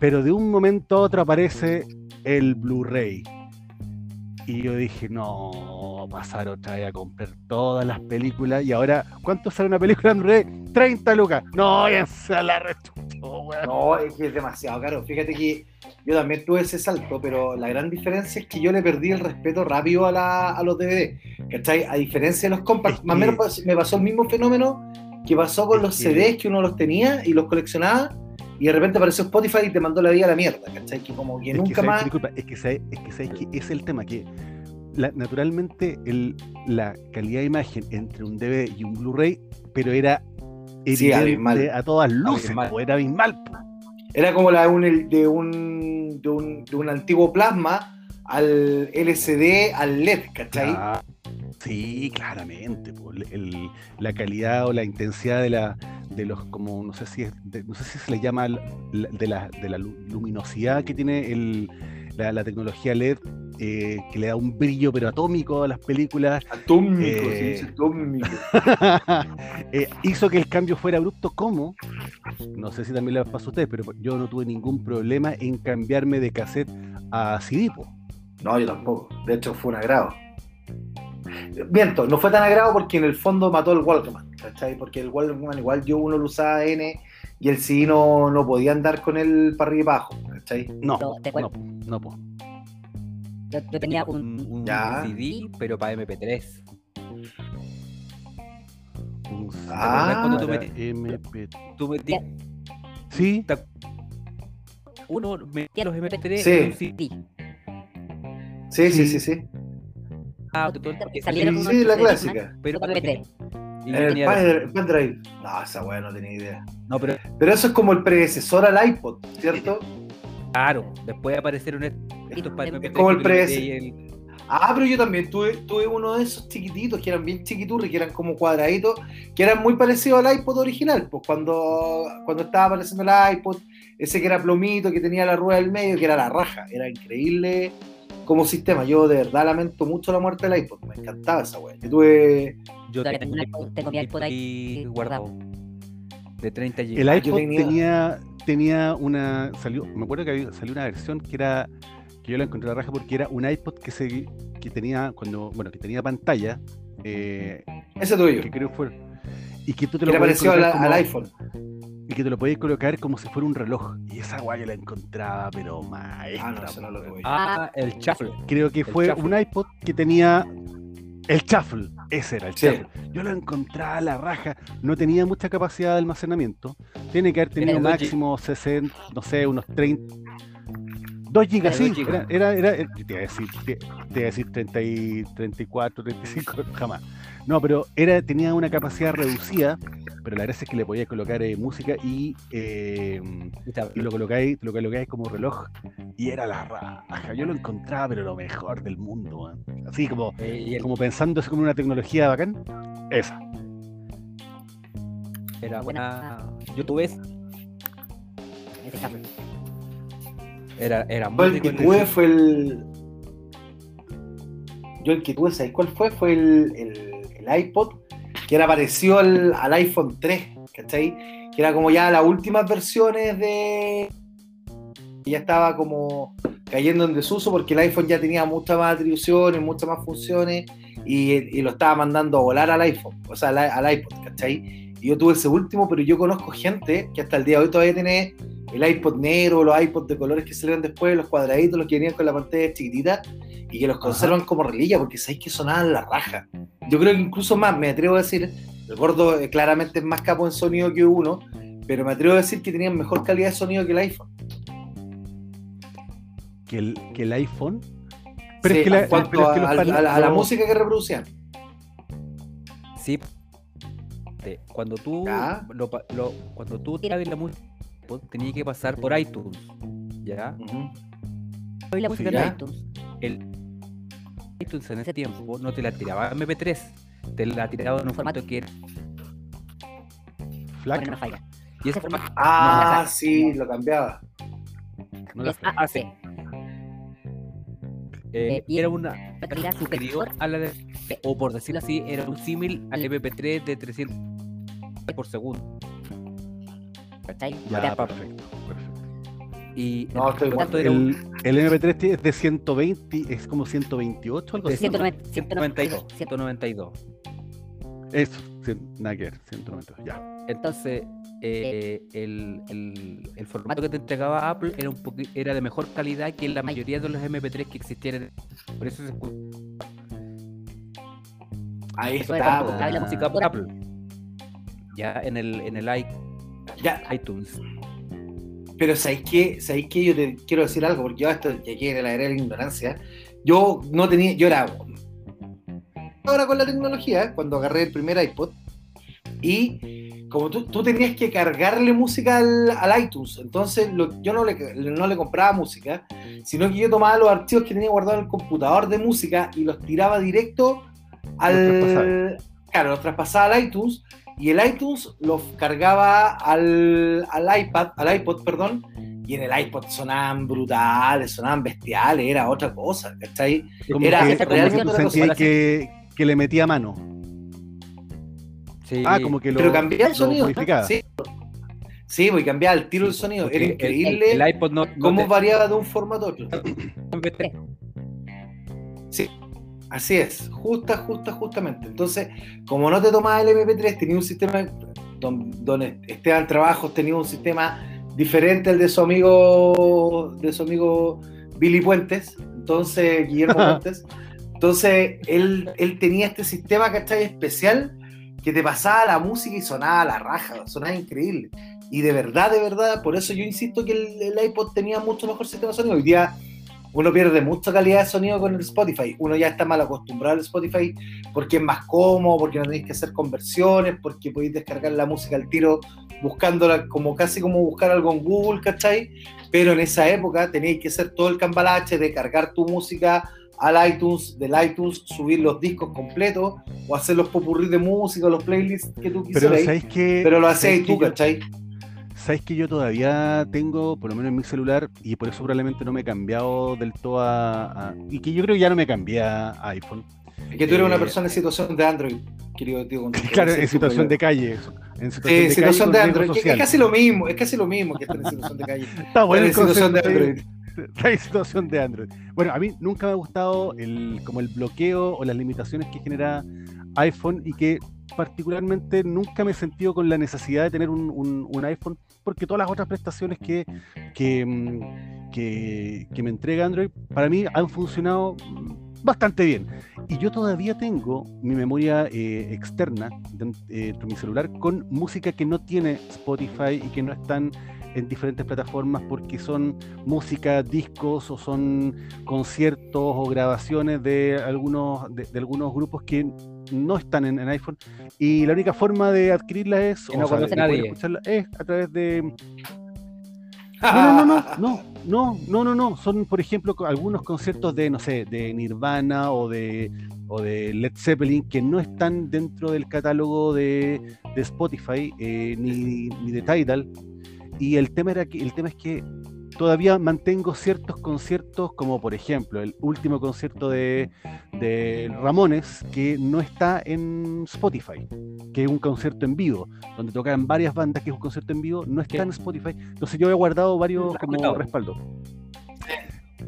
Pero de un momento a otro aparece el Blu-ray. Y yo dije, no, pasar otra vez a comprar todas las películas. Y ahora, ¿cuánto sale una película en Blu-ray? 30 lucas. No, ya se la rechucho, weón. No, es que es demasiado caro. Fíjate que yo también tuve ese salto, pero la gran diferencia es que yo le perdí el respeto rápido a, la- a los DVD. ¿Cachai? A diferencia de los compacts, Es más o que- menos me pasó el mismo fenómeno que pasó con Es los que- CDs que uno los tenía y los coleccionaba. Y de repente apareció Spotify y te mandó la vida a la mierda, ¿cachai? Que como que Es que, nunca ¿sabes? más. Disculpa, es que, ¿sabes? es que, ¿sabes qué? es el tema que la- naturalmente el, la calidad de imagen entre un DVD y un Blu-ray, pero era Sí, abismal. a todas luces, Abismal. po, era abismal. po. Era como la de un, de un, de un, de un antiguo plasma al LCD al LED, ¿cachai? Ah, sí, claramente. po, el- la calidad o la intensidad de la de los como no sé si es de- no sé si se le llama la- la- de la, de la lu- luminosidad que tiene el, la, la tecnología LED eh, que le da un brillo pero atómico a las películas Atómico, Eh, se dice atómico. eh, hizo que el cambio fuera abrupto como no sé si también le pasó a ustedes pero yo no tuve ningún problema en cambiarme de cassette a CD po. No, yo tampoco. De hecho, fue un agrado. Miento, no fue tan agrado porque en el fondo mató el Walkman, ¿cachai? Porque el Walkman igual yo uno lo usaba N y el CD no, no podía andar con él para arriba y para abajo, ¿cachai? no No, no, no po. Yo, yo tenía un. CD, pero para MP3. Un Ah, cuando tú para metías- MP. Tú metías sí uno, metías los MP3 Sí. en un CD. Sí, sí, Sí. sí, sí. Ah, todo- porque Salieron Sí, la clásica. Pero otro MP3. Y El, pendrive. No, esa weá no tenía idea. No, pero Pero eso es como el predecesor al iPod, ¿cierto? claro, después aparecieron estos para Es MP3 como el que tú le pre- metías ahí el- Ah, pero yo también tuve, tuve uno de esos chiquititos que eran bien chiquiturri, que eran como cuadraditos, que eran muy parecidos al iPod original. Pues cuando, cuando estaba apareciendo el iPod, ese que era plomito, que tenía la rueda del medio, que era la raja. Era increíble como sistema. Yo de verdad lamento mucho la muerte del iPod. Me encantaba esa weá. Yo tuve. Yo tengo, tengo iPod- tengo mi iPod ahí guardado. De 30 GB. el yo iPod tenía- tenía tenía una salió me acuerdo que había- salió una versión que era que yo la encontré a la raja porque era un iPod que se que tenía cuando bueno que tenía pantalla eh, Ese tuve yo. que creo que fue y que tú te Que lo era parecido al, como- al iPhone. Y que te lo podías colocar como si fuera un reloj y esa guay yo la encontraba pero maestra Ah, no, no lo. Ah, el shuffle. creo que fue shuffle. un iPod que tenía el shuffle, ese era el Sí. shuffle. Yo lo encontraba a la raja, no tenía mucha capacidad de almacenamiento, tiene que haber tenido máximo 60, no sé, unos 30. 2 gigas, sí, era, era, era, eh, te iba a decir, te, te iba a decir 30 y 34, 35, jamás. No, pero era, tenía una capacidad reducida, pero la gracia es que le podía colocar eh, música y eh, y lo colocáis, lo colocáis como reloj y era la raja. Yo lo encontraba, pero lo mejor del mundo, weón. Así como, Eh, como pensando así como una tecnología bacán. Esa. Era Buena. Yo tuve era, era Yo muy el que tuve fue el. Yo el que tuve, ¿sabes cuál fue? Fue el, el- el iPod, que era parecido al, al iPhone 3, ¿cachai? Que era como ya las últimas versiones de. ya estaba como cayendo en desuso porque el iPhone ya tenía muchas más atribuciones, muchas más funciones y, y lo estaba mandando a volar al iPhone, o sea, al, al iPod, ¿cachai? Y yo tuve ese último, pero yo conozco gente que hasta el día de hoy todavía tiene el iPod negro, los iPods de colores que salieron después, los cuadraditos, los que venían con la pantalla chiquitita, y que los conservan como reliquia, porque sabéis que sonaban la raja. Yo creo que incluso más, me atrevo a decir, el gordo eh, claramente es más capo en sonido que uno, pero me atrevo a decir que tenían mejor calidad de sonido que el iPhone. Que el, que el iPhone. Pero Sí, es que, la, en cuanto pero es que los a, a la- a música que reproducían. Sí. Cuando tú, lo, cuando tú tiras la música, tenías que pasar por iTunes. ¿Ya? Hoy la música ya. de iTunes. El iTunes en ese tiempo no te la tiraba en MP3, te la tiraba en un Formato. que era. Flac, Bueno, no falla. Y ese formato Ah, No, sí, lo cambiaba. no la. Ah, sí. Eh, y- era una superior a la de. O por decirlo así, era un símil al MP3 de 300 por segundo. Y No, el estoy formato igual. era un- El, el MP3 tiene- es de 120, es como 128, algo De así. 190, 192. 192. 192. Eso, nada que ver, 192, ya. Entonces, eh, el, el- el formato que te entregaba Apple era un era de mejor calidad que la mayoría de los MP3 que existieran. Por eso se escucha Ahí Eso está. po. la música Apple. Ya en el, en el i- Ya, iTunes. Pero ¿sabéis qué? ¿Sabéis qué? Yo te quiero decir algo, porque yo esto llegué en la era de la ignorancia. Yo no tenía, yo era ahora con la tecnología, cuando agarré el primer iPod, y como tú, tú tenías que cargarle música al, al iTunes, entonces lo- yo no le, no le compraba música, sino que yo tomaba los archivos que tenía guardados en el computador de música y los tiraba directo al... traspasaba. claro, los traspasaba al iTunes y el iTunes los cargaba al, al iPad, al iPod, perdón, y en el iPod sonaban brutales, sonaban bestiales, era otra cosa, ¿cachai? Como Era que, esa como que realmente que, que le metía mano. Sí, Ah, como que lo, Pero cambiaba el lo sonido. modificaba. Sí, sí pues cambiaba el tiro del sonido. porque Era el- increíble El, iPod no, no cómo te- variaba de un formato a otro. MP3. Así es, justa, justa, justamente. Entonces, como no te tomaba el MP3, tenía un sistema, don, don Esteban Trabajos tenía un sistema diferente al de su amigo, de su amigo Billy Puentes, entonces, Guillermo Puentes. Entonces, él, él tenía este sistema, ¿cachai? Especial que te pasaba la música y sonaba a la raja, sonaba increíble. Y de verdad, de verdad, por eso yo insisto que el, el iPod tenía mucho mejor sistema de sonido. Hoy día uno pierde mucha calidad de sonido con el Spotify. Uno ya está mal acostumbrado al Spotify porque es más cómodo, porque no tenéis que hacer conversiones, porque podéis descargar la música al tiro buscándola como casi como buscar algo en Google, ¿cachai? Pero en esa época teníais que hacer todo el cambalache de cargar tu música al iTunes, del iTunes, subir los discos completos o hacer los popurrí de música, los playlists que tú Pero quisieras. sabéis que. Pero lo hacéis que tú, yo- ¿cachai? Sabes que yo todavía tengo, por lo menos en mi celular, y por eso probablemente no me he cambiado del todo a, a- Y que yo creo que ya no me cambié a iPhone. Es que tú eres una Eh, persona en situación de Android, querido tío. Claro, en situación de calle. En situación de situación calle de Android. Es casi lo mismo, es casi lo mismo que estar en situación de calle. Está bueno en situación de Android. En situación de Android. Bueno, a mí nunca me ha gustado el, como el bloqueo o las limitaciones que genera iPhone y que particularmente nunca me he sentido con la necesidad de tener un, un- un iPhone porque todas las otras prestaciones que, mm, que, que me entrega Android para mí han funcionado bastante bien. Y yo todavía tengo mi memoria eh, externa de, eh, de mi celular con música que no tiene Spotify y que no están en diferentes plataformas porque son música, discos o son conciertos o grabaciones de algunos, de algunos grupos que no están en, en iPhone y la única forma de adquirirla es, no o sea, de nadie. escucharla es a través de... No, no, no, no, no, No, no, no, no. Son, por ejemplo, algunos conciertos de, no sé, de Nirvana o de, o de Led Zeppelin que no están dentro del catálogo de, de Spotify eh, ni, ni de Tidal. Y el tema, era que, el tema es que todavía mantengo ciertos conciertos, como por ejemplo el último concierto de, de Ramones, que no está en Spotify, que es un concierto en vivo, donde tocan varias bandas, que es un concierto en vivo, no está ¿Qué? en Spotify. Entonces yo he guardado varios como respaldo.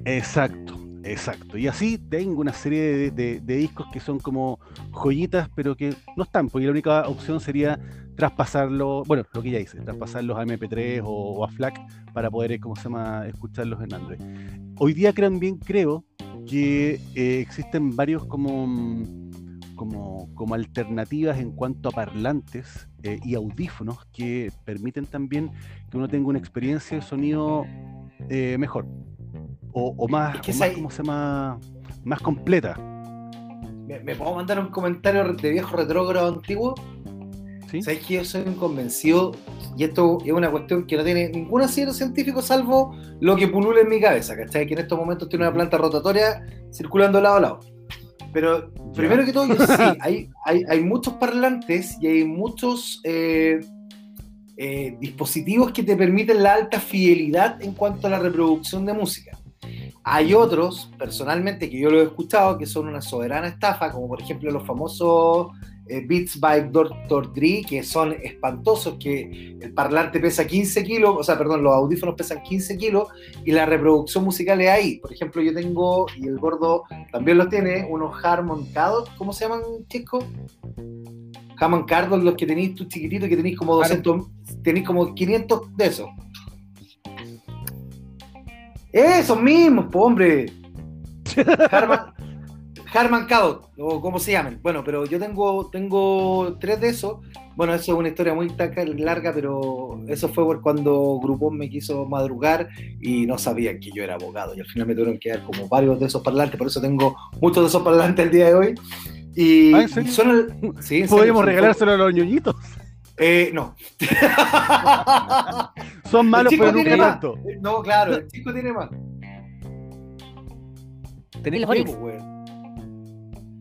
Exacto, exacto. Y así tengo una serie de, discos que son como joyitas, pero que no están, porque la única opción sería traspasarlo, bueno, lo que ya hice, traspasarlos a MP3 o, a FLAC para poder, eh, ¿cómo se llama?, escucharlos en Android. Hoy día también creo que eh, existen varios como, como, como alternativas en cuanto a parlantes eh, y audífonos que permiten también que uno tenga una experiencia de sonido mejor o, o más, Es que o es más, ahí- ¿cómo se llama? Más completa. ¿Me, me puedo mandar un comentario de viejo retrógrado antiguo? ¿sí? ¿Sabes que yo soy un convencido? Y esto es una cuestión que no tiene ningún asiento científico salvo lo que pulula en mi cabeza, ¿cachai? Que en estos momentos tiene una planta rotatoria circulando lado a lado. Pero primero que todo, yo sí, hay, hay, hay muchos parlantes y hay muchos eh, eh, dispositivos que te permiten la alta fidelidad en cuanto a la reproducción de música. Hay otros, personalmente, que yo lo he escuchado, que son una soberana estafa, como por ejemplo los famosos eh, Beats by Dr. Dre, que son espantosos, que el parlante pesa 15 kilos, o sea, perdón, los audífonos pesan 15 kilos y la reproducción musical es ahí. Por ejemplo, yo tengo, y el gordo también los tiene, unos Harmon Kardon, ¿cómo se llaman, chicos? Harmon Kardon, los que tenéis tú chiquititos, que tenéis como 200, tenéis como 500 de esos. Esos mismos, po, hombre. Harman, Harman Kardon, o como se llamen. Bueno, pero yo tengo, tengo tres de esos. Bueno, eso es una historia muy taca- larga, pero eso fue por cuando Groupon me quiso madrugar y no sabían que yo era abogado. Y al final me tuvieron que dar como varios de esos parlantes, por eso tengo muchos de esos parlantes el día de hoy. Y, Ah, y son el- sí, Podríamos regalárselo a los ñoñitos. Eh, no. Son malos, chico pero nunca tiene más. tanto. No, claro, el chico tiene más. ¿Tenés El. Sí, pues, weón.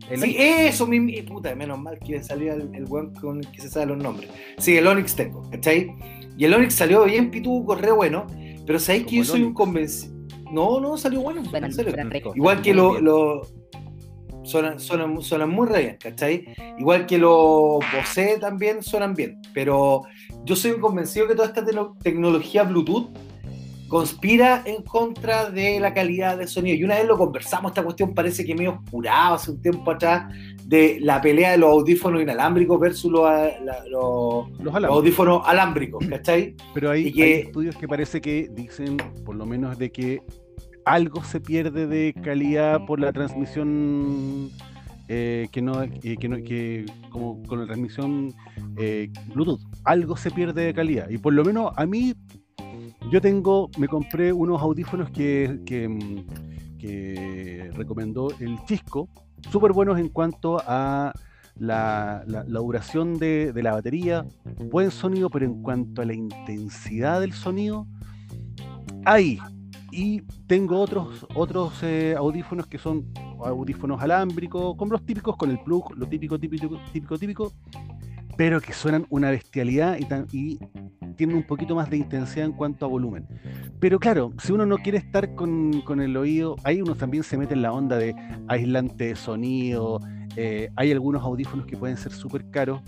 el Sí, eso mismo. eh, Puta, menos mal que salía el, el weón con el que se sabe los nombres. Sí, el Onix tengo, ¿cachai? Y el Onix salió bien pituco, re bueno. Pero sabéis que yo el soy un convencido. No, no, salió bueno, Suenan- en serio. Igual que Muy lo, suenan, suenan, suenan muy re bien, ¿cachai? Igual que los Bose también suenan bien, pero yo soy convencido que toda esta tecnología Bluetooth conspira en contra de la calidad del sonido. Y una vez lo conversamos, esta cuestión parece que medio oscurado hace un tiempo atrás de la pelea de los audífonos inalámbricos versus los, la- los- Los los alambres. audífonos alámbricos, ¿cachai? Pero hay, y que- hay estudios que parece que dicen, por lo menos, de que algo se pierde de calidad por la transmisión eh, que no, eh, que no, que como con la transmisión eh, Bluetooth, algo se pierde de calidad. Y por lo menos a mí, yo tengo, me compré unos audífonos que, que, mm, recomendó el Chisco, súper buenos en cuanto a la, la- la duración de, de la batería, buen sonido, pero en cuanto a la intensidad del sonido, ahí. Y tengo otros, otros eh, audífonos que son audífonos alámbricos, como los típicos, con el plug, lo típico, típico, típico, típico, pero que suenan una bestialidad y, tan- tienen un poquito más de intensidad en cuanto a volumen. Pero claro, si uno no quiere estar con, con el oído, ahí uno también se mete en la onda de aislante de sonido. eh, hay algunos audífonos que pueden ser súper caros,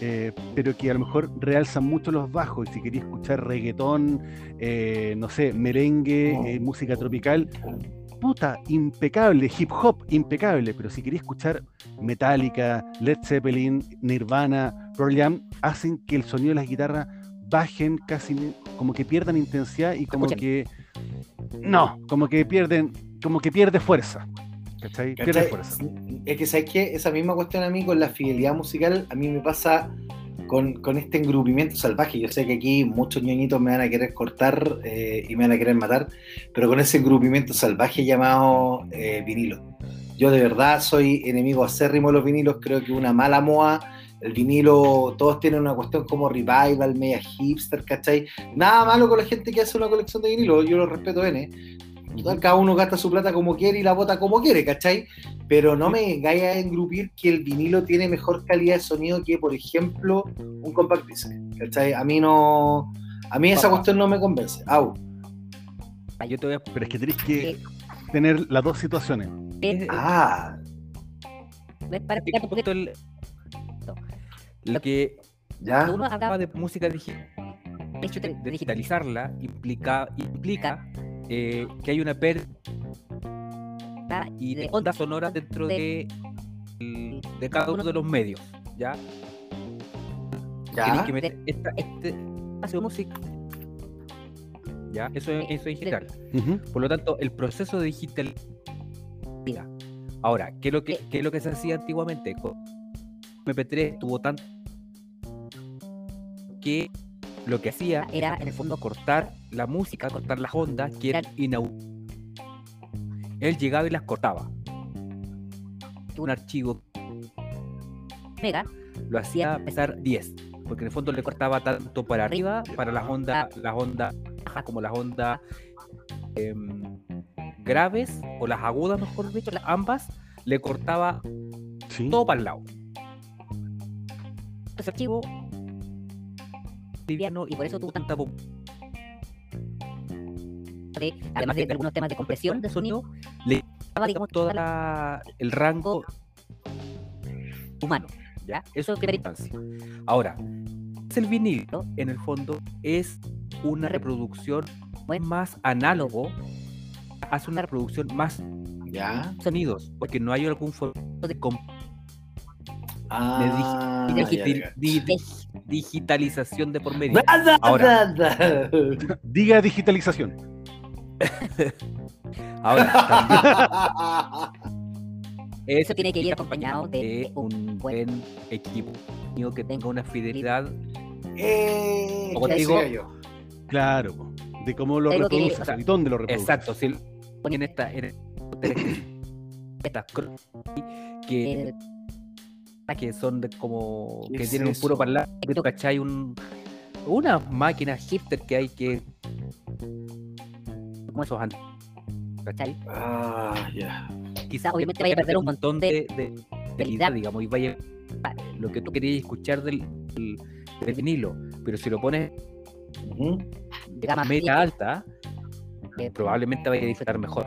eh, pero que a lo mejor realzan mucho los bajos. Y si quería escuchar reggaetón, eh, no sé, merengue, Oh. eh, música tropical, puta, impecable, hip hop, impecable. Pero si quería escuchar Metallica, Led Zeppelin, Nirvana, Pearl Jam, hacen que el sonido de las guitarras bajen casi como que pierdan intensidad y como Escuchen. que no, como que pierden, como que pierde fuerza. ¿Cachai? ¿Cachai? fuerza. Es que sabes que esa misma cuestión a mí con la fidelidad musical, a mí me pasa con, con este engrupimiento salvaje. Yo sé que aquí muchos ñoñitos me van a querer cortar eh, y me van a querer matar, pero con ese engrupimiento salvaje llamado eh, vinilo. Yo de verdad soy enemigo acérrimo de los vinilos, creo que una mala moa el vinilo, todos tienen una cuestión como revival, media hipster, ¿cachai? Nada malo con la gente que hace una colección de vinilo, yo lo respeto, N. Total, cada uno gasta su plata como quiere y la bota como quiere, ¿cachai? Pero no me engañes a engrupir que el vinilo tiene mejor calidad de sonido que, por ejemplo, un compact disc, ¿cachai? A mí no... A mí esa Papá. cuestión no me convence. Au. Yo te voy a Pero es que tenés que tener las dos situaciones. Eh, Ah, para explicar un poquito, Esto el- lo que ya. uno hablaba habla de música digital. digitalizarla implica, implica eh, que hay una pérdida y de onda sonora dentro de, de cada uno de los medios, ¿ya? Ya. que meter esta- este espacio de música, ¿ya? Eso es, eso es digital. Por lo tanto, el proceso de digital. Ahora, ¿qué es lo que, qué es lo que se hacía antiguamente? Con MP3 tuvo tanto que lo que hacía Era en el fondo cortar la música, cortar las ondas que eran inau. Él llegaba y las cortaba. Un archivo mega, lo hacía pesar 10, porque en el fondo le cortaba tanto para arriba, para las ondas, las ondas bajas como las ondas em, graves o las agudas, mejor dicho, las ambas, le cortaba Sí. todo para el lado. ese archivo liviano y por eso tuvo tanta de- además de, de algunos temas de compresión de sonido, le estaba digamos todo el rango humano. ¿ya? Eso es primera instancia. Ahora, el vinilo, en el fondo, es una reproducción Bueno. más análogo, hace una reproducción más Ya. sonidos, porque no hay algún formato de Ah, de ya, digiti- ya. di- di- digitalización de por medio. Ahora. Diga digitalización. Ahora, también es Eso tiene que ir acompañado de, de un buen equipo que tenga una fidelidad. Eh, Como ¿qué te digo? Claro, de cómo lo Algo que- reproduces y dónde lo reproduces. Exacto, si en esta, en estas que eh, que son de como ¿Qué que es tienen un puro parlante, ¿tú ¿cachai? Un, una máquina hipster que hay que como esos an- ¿cachai? Ah, ya. Quizás obviamente vaya a perder un montón de- de, de calidad. digamos, y vaya lo que tú querías escuchar del, del, del vinilo, pero si lo pones Ujú. de gama media alta, eh, probablemente vaya a disfrutar mejor.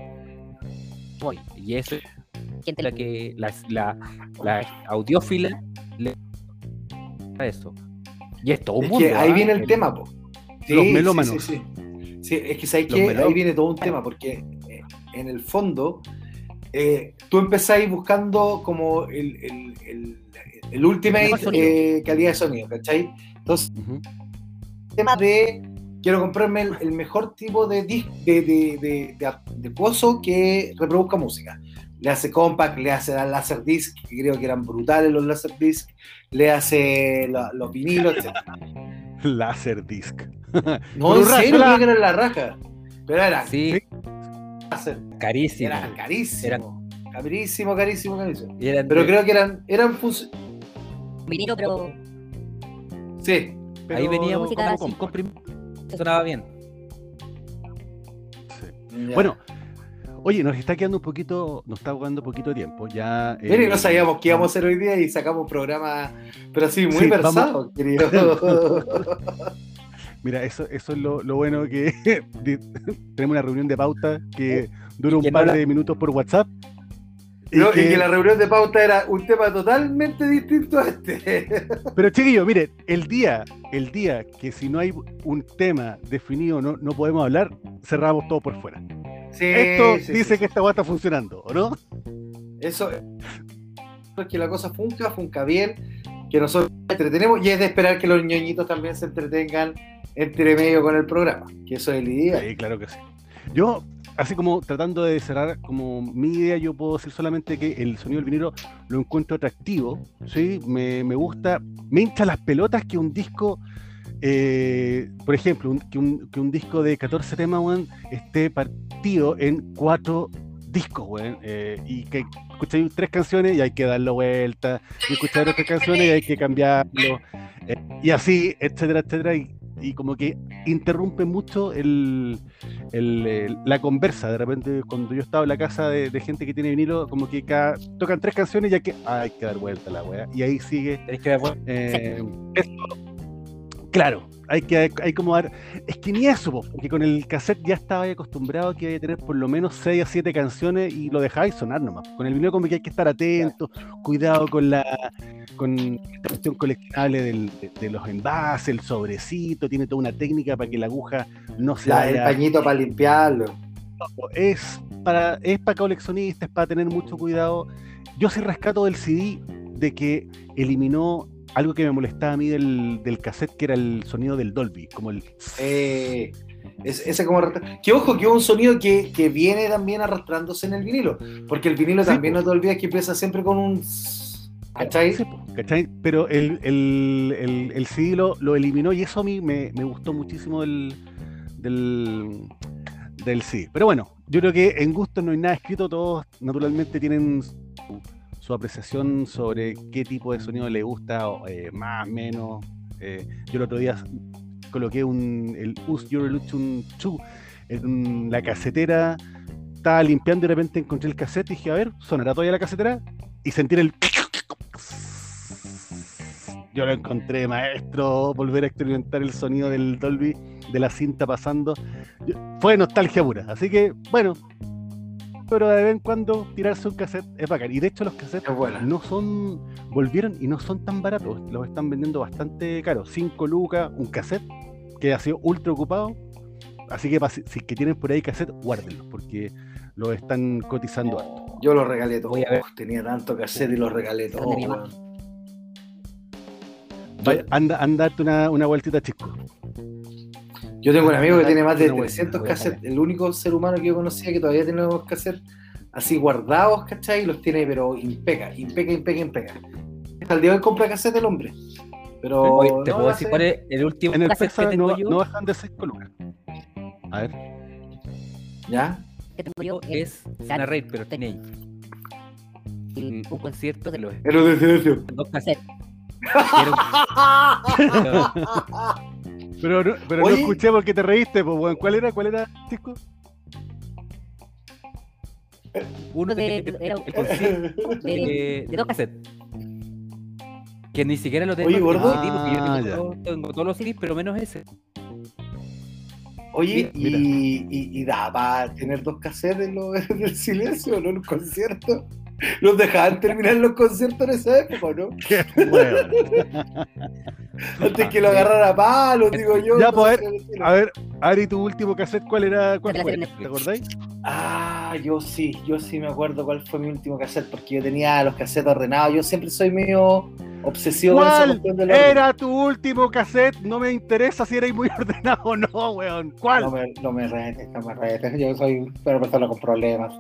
voy. Y eso es gente la que la, la, la audiófila le a eso. Y esto un Es mundo. que ahí ¿ah? viene el tema, po. Sí, Los sí, melómanos. Sí, sí, Sí, es que ¿sabes Los qué? melómanos. ahí viene todo un tema, porque eh, en el fondo eh, tú empezáis buscando como el, el, el, el ultimate eh, calidad de sonido, ¿cachai? Entonces, Ujú. tema de quiero comprarme el, el mejor tipo de, de, de, de, de, pozo que reproduzca música. Le hace compact, le hace la laser disc, que creo que eran brutales los laser disc, le hace la- los vinilos, etc. Laserdisc. No, en serio, creo que eran la raja. Pero eran, Sí, carísimo. eran carísimo. Carísimo, carísimo, carísimo. Y eran Pero de- creo que eran, eran func- vinilo, pero Sí, ahí Pero venía no música como así. compa. comprim- sonaba bien. Sí. Bueno, oye, nos está quedando un poquito, nos está jugando un poquito de tiempo. Ya. eh, Mire, no sabíamos qué íbamos a hacer hoy día y sacamos un programa, pero sí, muy Sí, versado, querido. Mira, eso, eso es lo, lo bueno que di- tenemos una reunión de pauta que dura Y un que no par la- de minutos por WhatsApp. Y No, y que- que la reunión de pauta era un tema totalmente distinto a este. Pero chiquillo, mire, el día, el día que si no hay un tema definido no, no podemos hablar, cerramos todo por fuera. Sí, Esto sí, dice sí, que esta weá está funcionando, ¿o no? Eso es que la cosa funca, funca bien, que nosotros nos entretenemos y es de esperar que los ñoñitos también se entretengan entre medio con el programa, que eso es el ideal. Sí, claro que sí. Yo, así como tratando de cerrar como mi idea, yo puedo decir solamente que el sonido del vinilo lo encuentro atractivo, ¿sí? Me, me gusta, me hincha las pelotas que un disco, eh, por ejemplo, que, un, que un disco de 14 temas, weón, esté partido en cuatro discos, weón. eh, y que escucháis tres canciones y hay que darlo vuelta. Y escuchar otras canciones y hay que cambiarlo. eh, y así, etcétera, etcétera. Y, y como que interrumpe mucho el, el, el- la conversa. De repente, cuando yo estaba en la casa de, de gente que tiene vinilo, como que cada, tocan tres canciones y hay que, hay que dar vuelta a la weá. Y ahí sigue Tenés que dar vuelta. eh, esto, claro, hay que hay como dar. Es que ni eso, po, porque con el cassette ya estaba acostumbrado a que hay que tener por lo menos 6 a 7 canciones y lo dejáis sonar nomás. Con el vinilo como que hay que estar atento, cuidado con la con esta cuestión coleccionable del- de, de los envases, el sobrecito, tiene toda una técnica para que la aguja no se La- el pañito para limpiarlo. Es para, es para coleccionistas, es para tener mucho cuidado. Yo sí rescato del CD de que eliminó algo que me molestaba a mí del, del cassette, que era el sonido del Dolby, como el... Eh, es- ese como que ojo, que es un sonido que, que viene también arrastrándose en el vinilo. Porque el vinilo Sí, también po. no te olvides que empieza siempre con un. ¿Cachai? Sí, po, ¿cachai? Pero el, el, el, el CD lo, lo eliminó y eso a mí me, me gustó muchísimo del, del, del CD. Pero bueno, yo creo que en gusto no hay nada escrito, todos naturalmente tienen su, apreciación sobre qué tipo de sonido le gusta, eh, más, menos. Eh, yo el otro día coloqué un, el Use Your Illusion 2 en la casetera, estaba limpiando y de repente encontré el cassette y dije, a ver, ¿sonará todavía la casetera? Y sentí el... Yo lo encontré maestro, volver a experimentar el sonido del Dolby de la cinta pasando. Fue nostalgia pura, así que bueno, pero de vez en cuando tirarse un cassette es bacán. Y de hecho los cassettes no son, volvieron y no son tan baratos, los están vendiendo bastante caros, 5 lucas, un cassette que ha sido ultra ocupado, así que si, si es que tienen por ahí cassette, guárdenlos, porque los están cotizando harto. Yo lo regalé todo. Voy a ver. Uf, tenía tanto cassette y lo regalé todo. ¿Dónde mi weón. Vaya, anda, anda darte una, una vueltita, chico. Yo tengo un amigo que tiene más de Una vuelta, 300 voy a cassettes. El único ser humano que yo conocía que todavía tiene los cassettes así guardados, ¿cachai? Y los tiene, pero impeca, impeca, impeca, impeca. Hasta el día de hoy compra cassette el hombre. Pero. Oye, ¿Te no puedo decir cuál es el último En el cassette que PESA tengo no, yo? no bajan de 6 lucas. A ver, ¿Ya? que tengo yo es una raid, pero tiene ahí. y un concierto de los Héroe de silencio. dos cassettes. pero, no, pero Oye. no escuché porque te reíste, pues, weón. ¿Cuál era? ¿Cuál era, chico? Uno de- el concierto de, de, de dos cassettes. Que ni siquiera lo tengo Oye, en gordo. Yo Ah, tengo, todos los CDs, pero menos ese. Oye, Mira. y, y, y da para tener dos cassettes en los Héroes del silencio, ¿no? En un concierto. Los dejaban terminar los conciertos en esa época, ¿no? Qué. Antes que lo agarrara a palos, digo yo. Ya, no pues. A ver, Ari, tu último cassette, ¿cuál era? ¿Cuál fue? ¿Te acordáis? Ah, yo sí, yo sí me acuerdo cuál fue mi último cassette, porque yo tenía los cassettes ordenados. Yo siempre soy medio esa ¿Cuál era tu último cassette? No me interesa si erais muy ordenado o no, weón. ¿Cuál? No me, no me retes, no me retes. Yo soy una persona con problemas.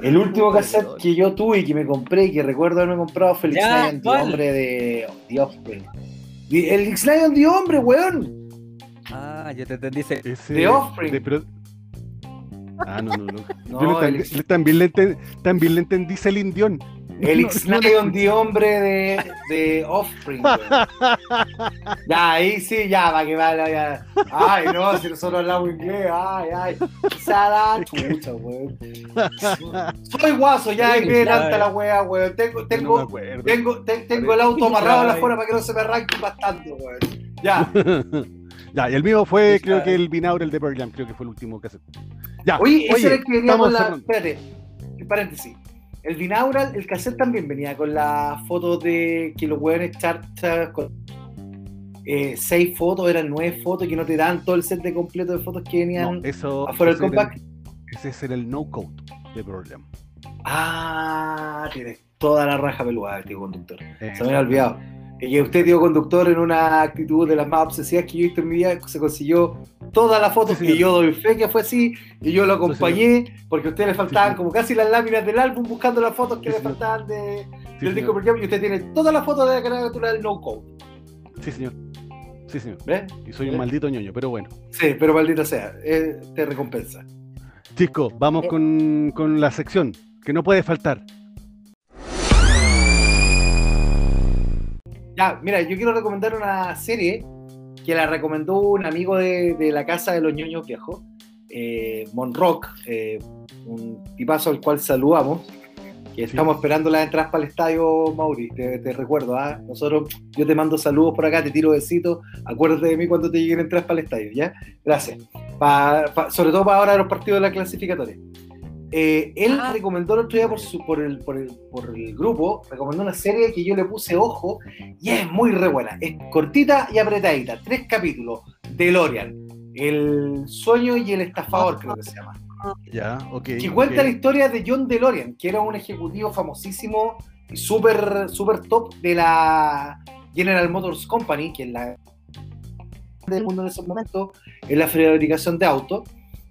El último cassette que yo tuve y que me compré y que recuerdo haberme comprado fue el X-Lion, The ¿cuál? Hombre de The Offspring. The- El X-Lion The Hombre, weón. Ah, ya te entendí. ese- Ese- The Offspring. de- pero- Ah, no, no, no. No, Yo le el también, le- también, le enten- también le entendí Celine Dion. El No, X-Lion The Hombre de, de Offspring. Ya, ahí sí, ya, va que vaya, ya. Ay, no, si nosotros hablamos inglés, ay, ay. Se da chucha, weón. Soy guaso, ya, y me tanta la wea, weón. Tengo, No tengo, acuerdo. tengo, te- tengo el auto amarrado en la fuera para que no se me arranque bastante, weón. Ya. Ya, y el mío fue, creo que el Binaural de Pearl creo que fue el último cassette. Ya, Oye, ese era el que venía estamos con la. cerrando. Espérate, paréntesis. El binaural, el cassette también venía con la foto de que los weones charchas con eh, seis fotos, eran nueve fotos que no te dan todo el set de completo de fotos que venían No, eso, afuera del compact. ese es el no code de Jam. Ah, tienes toda la raja peluda, tío conductor. Eh, Se me había olvidado. Y que usted, tío conductor, en una actitud de las más obsesivas que yo he visto en mi vida, se consiguió todas las fotos Sí, que yo doy fe que fue así, y yo lo acompañé, porque a usted le faltaban como casi las láminas del álbum buscando las fotos que Sí, le faltaban de, sí, del disco señor. por ejemplo, y usted tiene todas las fotos de la carátula del no code. Sí, señor. Sí, señor. ¿Ves? Y soy un maldito ñoño, pero bueno. Sí, pero maldita sea, eh, te recompensa. Chisco, vamos Eh. con, con la sección, que no puede faltar. Ya, mira, yo quiero recomendar una serie que la recomendó un amigo de, de la casa de los ñoños viejos, eh, Monrock, eh, un tipazo al cual saludamos. Que Sí. estamos esperando las entradas para el estadio, Mauri. Te, te recuerdo, ¿ah? Nosotros, yo te mando saludos por acá, te tiro besitos. Acuérdate de mí cuando te lleguen entradas para el estadio, ¿ya? Gracias. Pa- pa- sobre todo para ahora los partidos de la clasificatoria. Eh, él Ah. recomendó el otro día por, su, por, el, por, el, por el grupo, recomendó una serie que yo le puse ojo y es muy re buena. Es cortita y apretadita. Tres capítulos. DeLorean. El sueño y el estafador, creo que se llama. Ya, ok. Que cuenta ok. la historia de John DeLorean, que era un ejecutivo famosísimo y súper super top de la General Motors Company, que es la del mundo en esos momentos, en la fabricación de autos,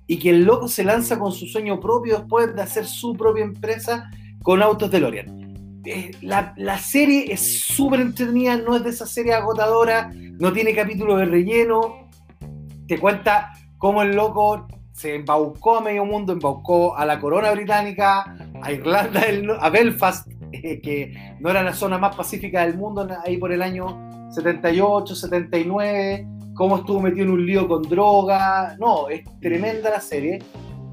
y que el loco se lanza con su sueño propio después de hacer su propia empresa con autos DeLorean. Eh, La, la serie es súper entretenida, no es de esa serie agotadora, no tiene capítulo de relleno, te cuenta cómo el loco se embaucó a medio mundo, embaucó a la corona británica, a Irlanda, a Belfast, eh, que no era la zona más pacífica del mundo, ahí por el año 78, 79, cómo estuvo metido en un lío con droga. No, es tremenda la serie.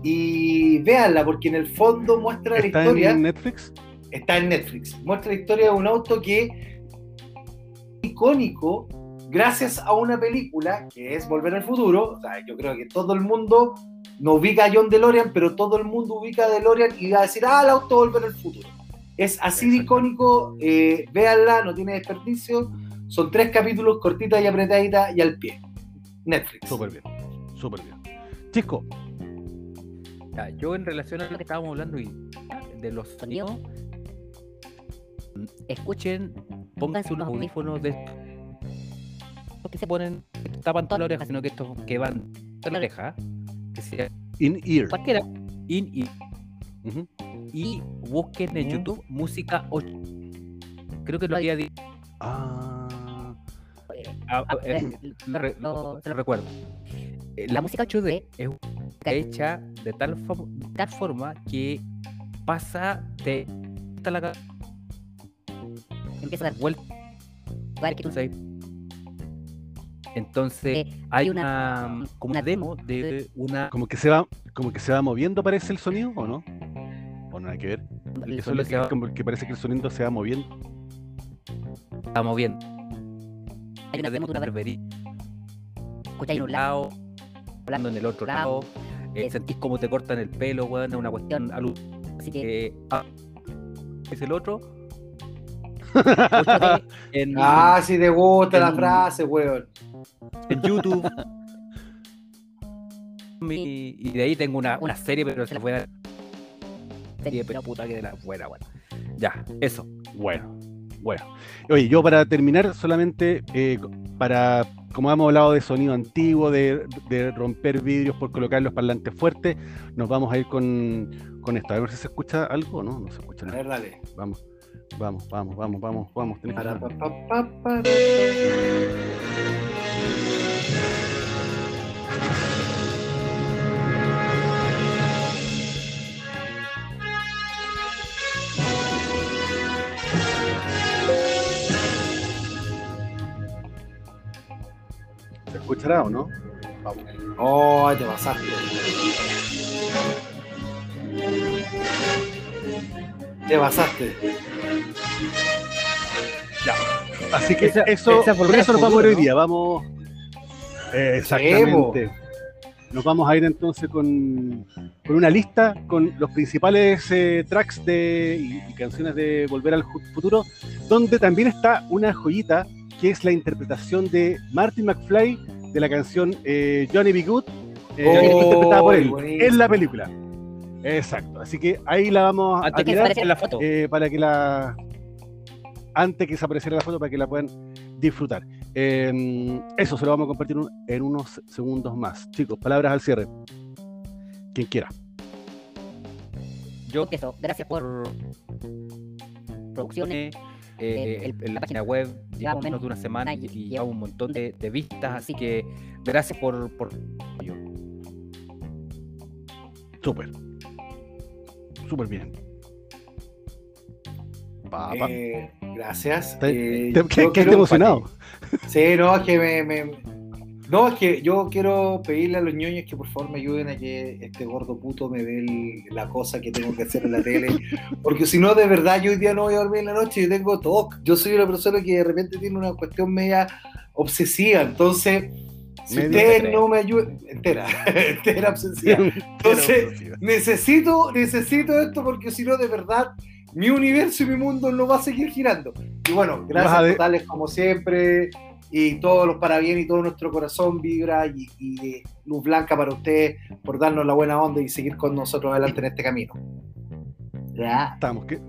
Y véanla, porque en el fondo muestra la ¿Está historia en Netflix? está en Netflix. Muestra la historia de un auto que icónico gracias a una película que es Volver al Futuro. O sea, yo creo que todo el mundo no ubica a John DeLorean, pero todo el mundo ubica a DeLorean y va a decir, ah, el auto Volver al Futuro. Es así de icónico, eh, véanla, no tiene desperdicio. Son tres capítulos cortitas y apretaditas y al pie. Netflix. Súper bien, súper bien. Chisco, Ya, yo en relación a lo que estábamos hablando y de los sonidos, escuchen, pónganse unos audífonos de estos que se ponen, que tapan toda la oreja, sino que estos que van toda la oreja, que sea in ear. cualquiera, in y, Ujú. y busquen en Ujú. YouTube música 8. Creo que lo había dicho. Ah, ah, ah, eh, lo, lo recuerdo. Eh, La música 8D es hecha de tal, de tal forma que pasa de hasta la Empieza a dar. Entonces Eh, hay hay una, una- como una demo de una como que se va, como que se va moviendo, parece el sonido, ¿o no? O nada que ver. Eso es lo que, va como que parece que el sonido se va moviendo. está moviendo. Hay una demo de una Reverí- escucháis en un lado, hablando en el otro lado, lado, eh, eh, sentís como te cortan el pelo, weón, es una cuestión así que que ah, es el otro. En, Ah, si te gusta la en- frase, weón. en YouTube. Mi- y de ahí tengo una, una serie, pero se la voy a dar. Serie, pero puta que de la buena, bueno. Ya, eso. Bueno, bueno. Oye, yo para terminar, solamente eh, para, como hemos hablado de sonido antiguo, de, de romper vidrios por colocar los parlantes fuertes, nos vamos a ir con, con esto. A ver si se escucha algo o no, no se escucha A nada. ver, dale. Vamos, vamos, vamos, vamos, vamos, vamos. tenés que escuchará o no? Vamos. Oh, te pasaste. Te pasaste. Así que Esa- eso, esa por volver eso nos vamos futuro, hoy ¿no? día. Vamos. Eh, exactamente. Nos vamos a ir entonces con, con una lista con los principales eh, tracks de, y, y canciones de Volver al Futuro, donde también está una joyita que es la interpretación de Martin McFly de la canción eh, Johnny B. Good, eh, Oh, interpretada por él buenísimo. en la película. Exacto. Así que ahí la vamos a Antes tirar aparezca en la foto. eh, para que la antes que se apareciera la foto para que la puedan disfrutar. Eh, eso se lo vamos a compartir un- en unos segundos más. Chicos, palabras al cierre. Quien quiera. Yo eso, gracias por producciones. Eh, el- en la la página web llevamos menos de una semana y, y- un montón de, de vistas, así que gracias por, por Súper. Súper bien. Pa, pa. Eh, gracias. Te- Eh, quiero- esté emocionado. Sí, no, es que me, me- No, es que yo quiero pedirle a los ñoños que por favor me ayuden a que este gordo puto me dé el- la cosa que tengo que hacer en la tele. Porque si no, de verdad, yo hoy día no voy a dormir en la noche. Yo tengo TOC. Yo soy una persona que de repente tiene una cuestión media obsesiva. Entonces, si ustedes te no me ayudan. Entera, entera obsesiva. Entonces, necesito, necesito esto porque si no, de verdad, mi universo y mi mundo no va a seguir girando. Y bueno, gracias totales como siempre. Y todos los parabienes y todo nuestro corazón vibra y, y luz blanca para ustedes por darnos la buena onda y seguir con nosotros adelante en este camino. Ya. Estamos. que-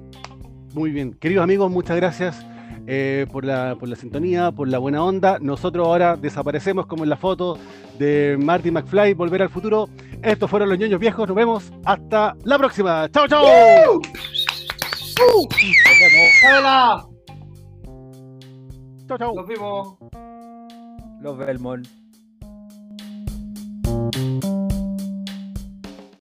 Muy bien. Queridos amigos, muchas gracias eh, por, la, por la sintonía, por la buena onda. Nosotros ahora desaparecemos como en la foto de Marty McFly, Volver al Futuro. Estos fueron los ñoños viejos. Nos vemos hasta la próxima. ¡Chao, chao! ¡Hola! ¡Chao, chao! Nos vemos. Los Belmont.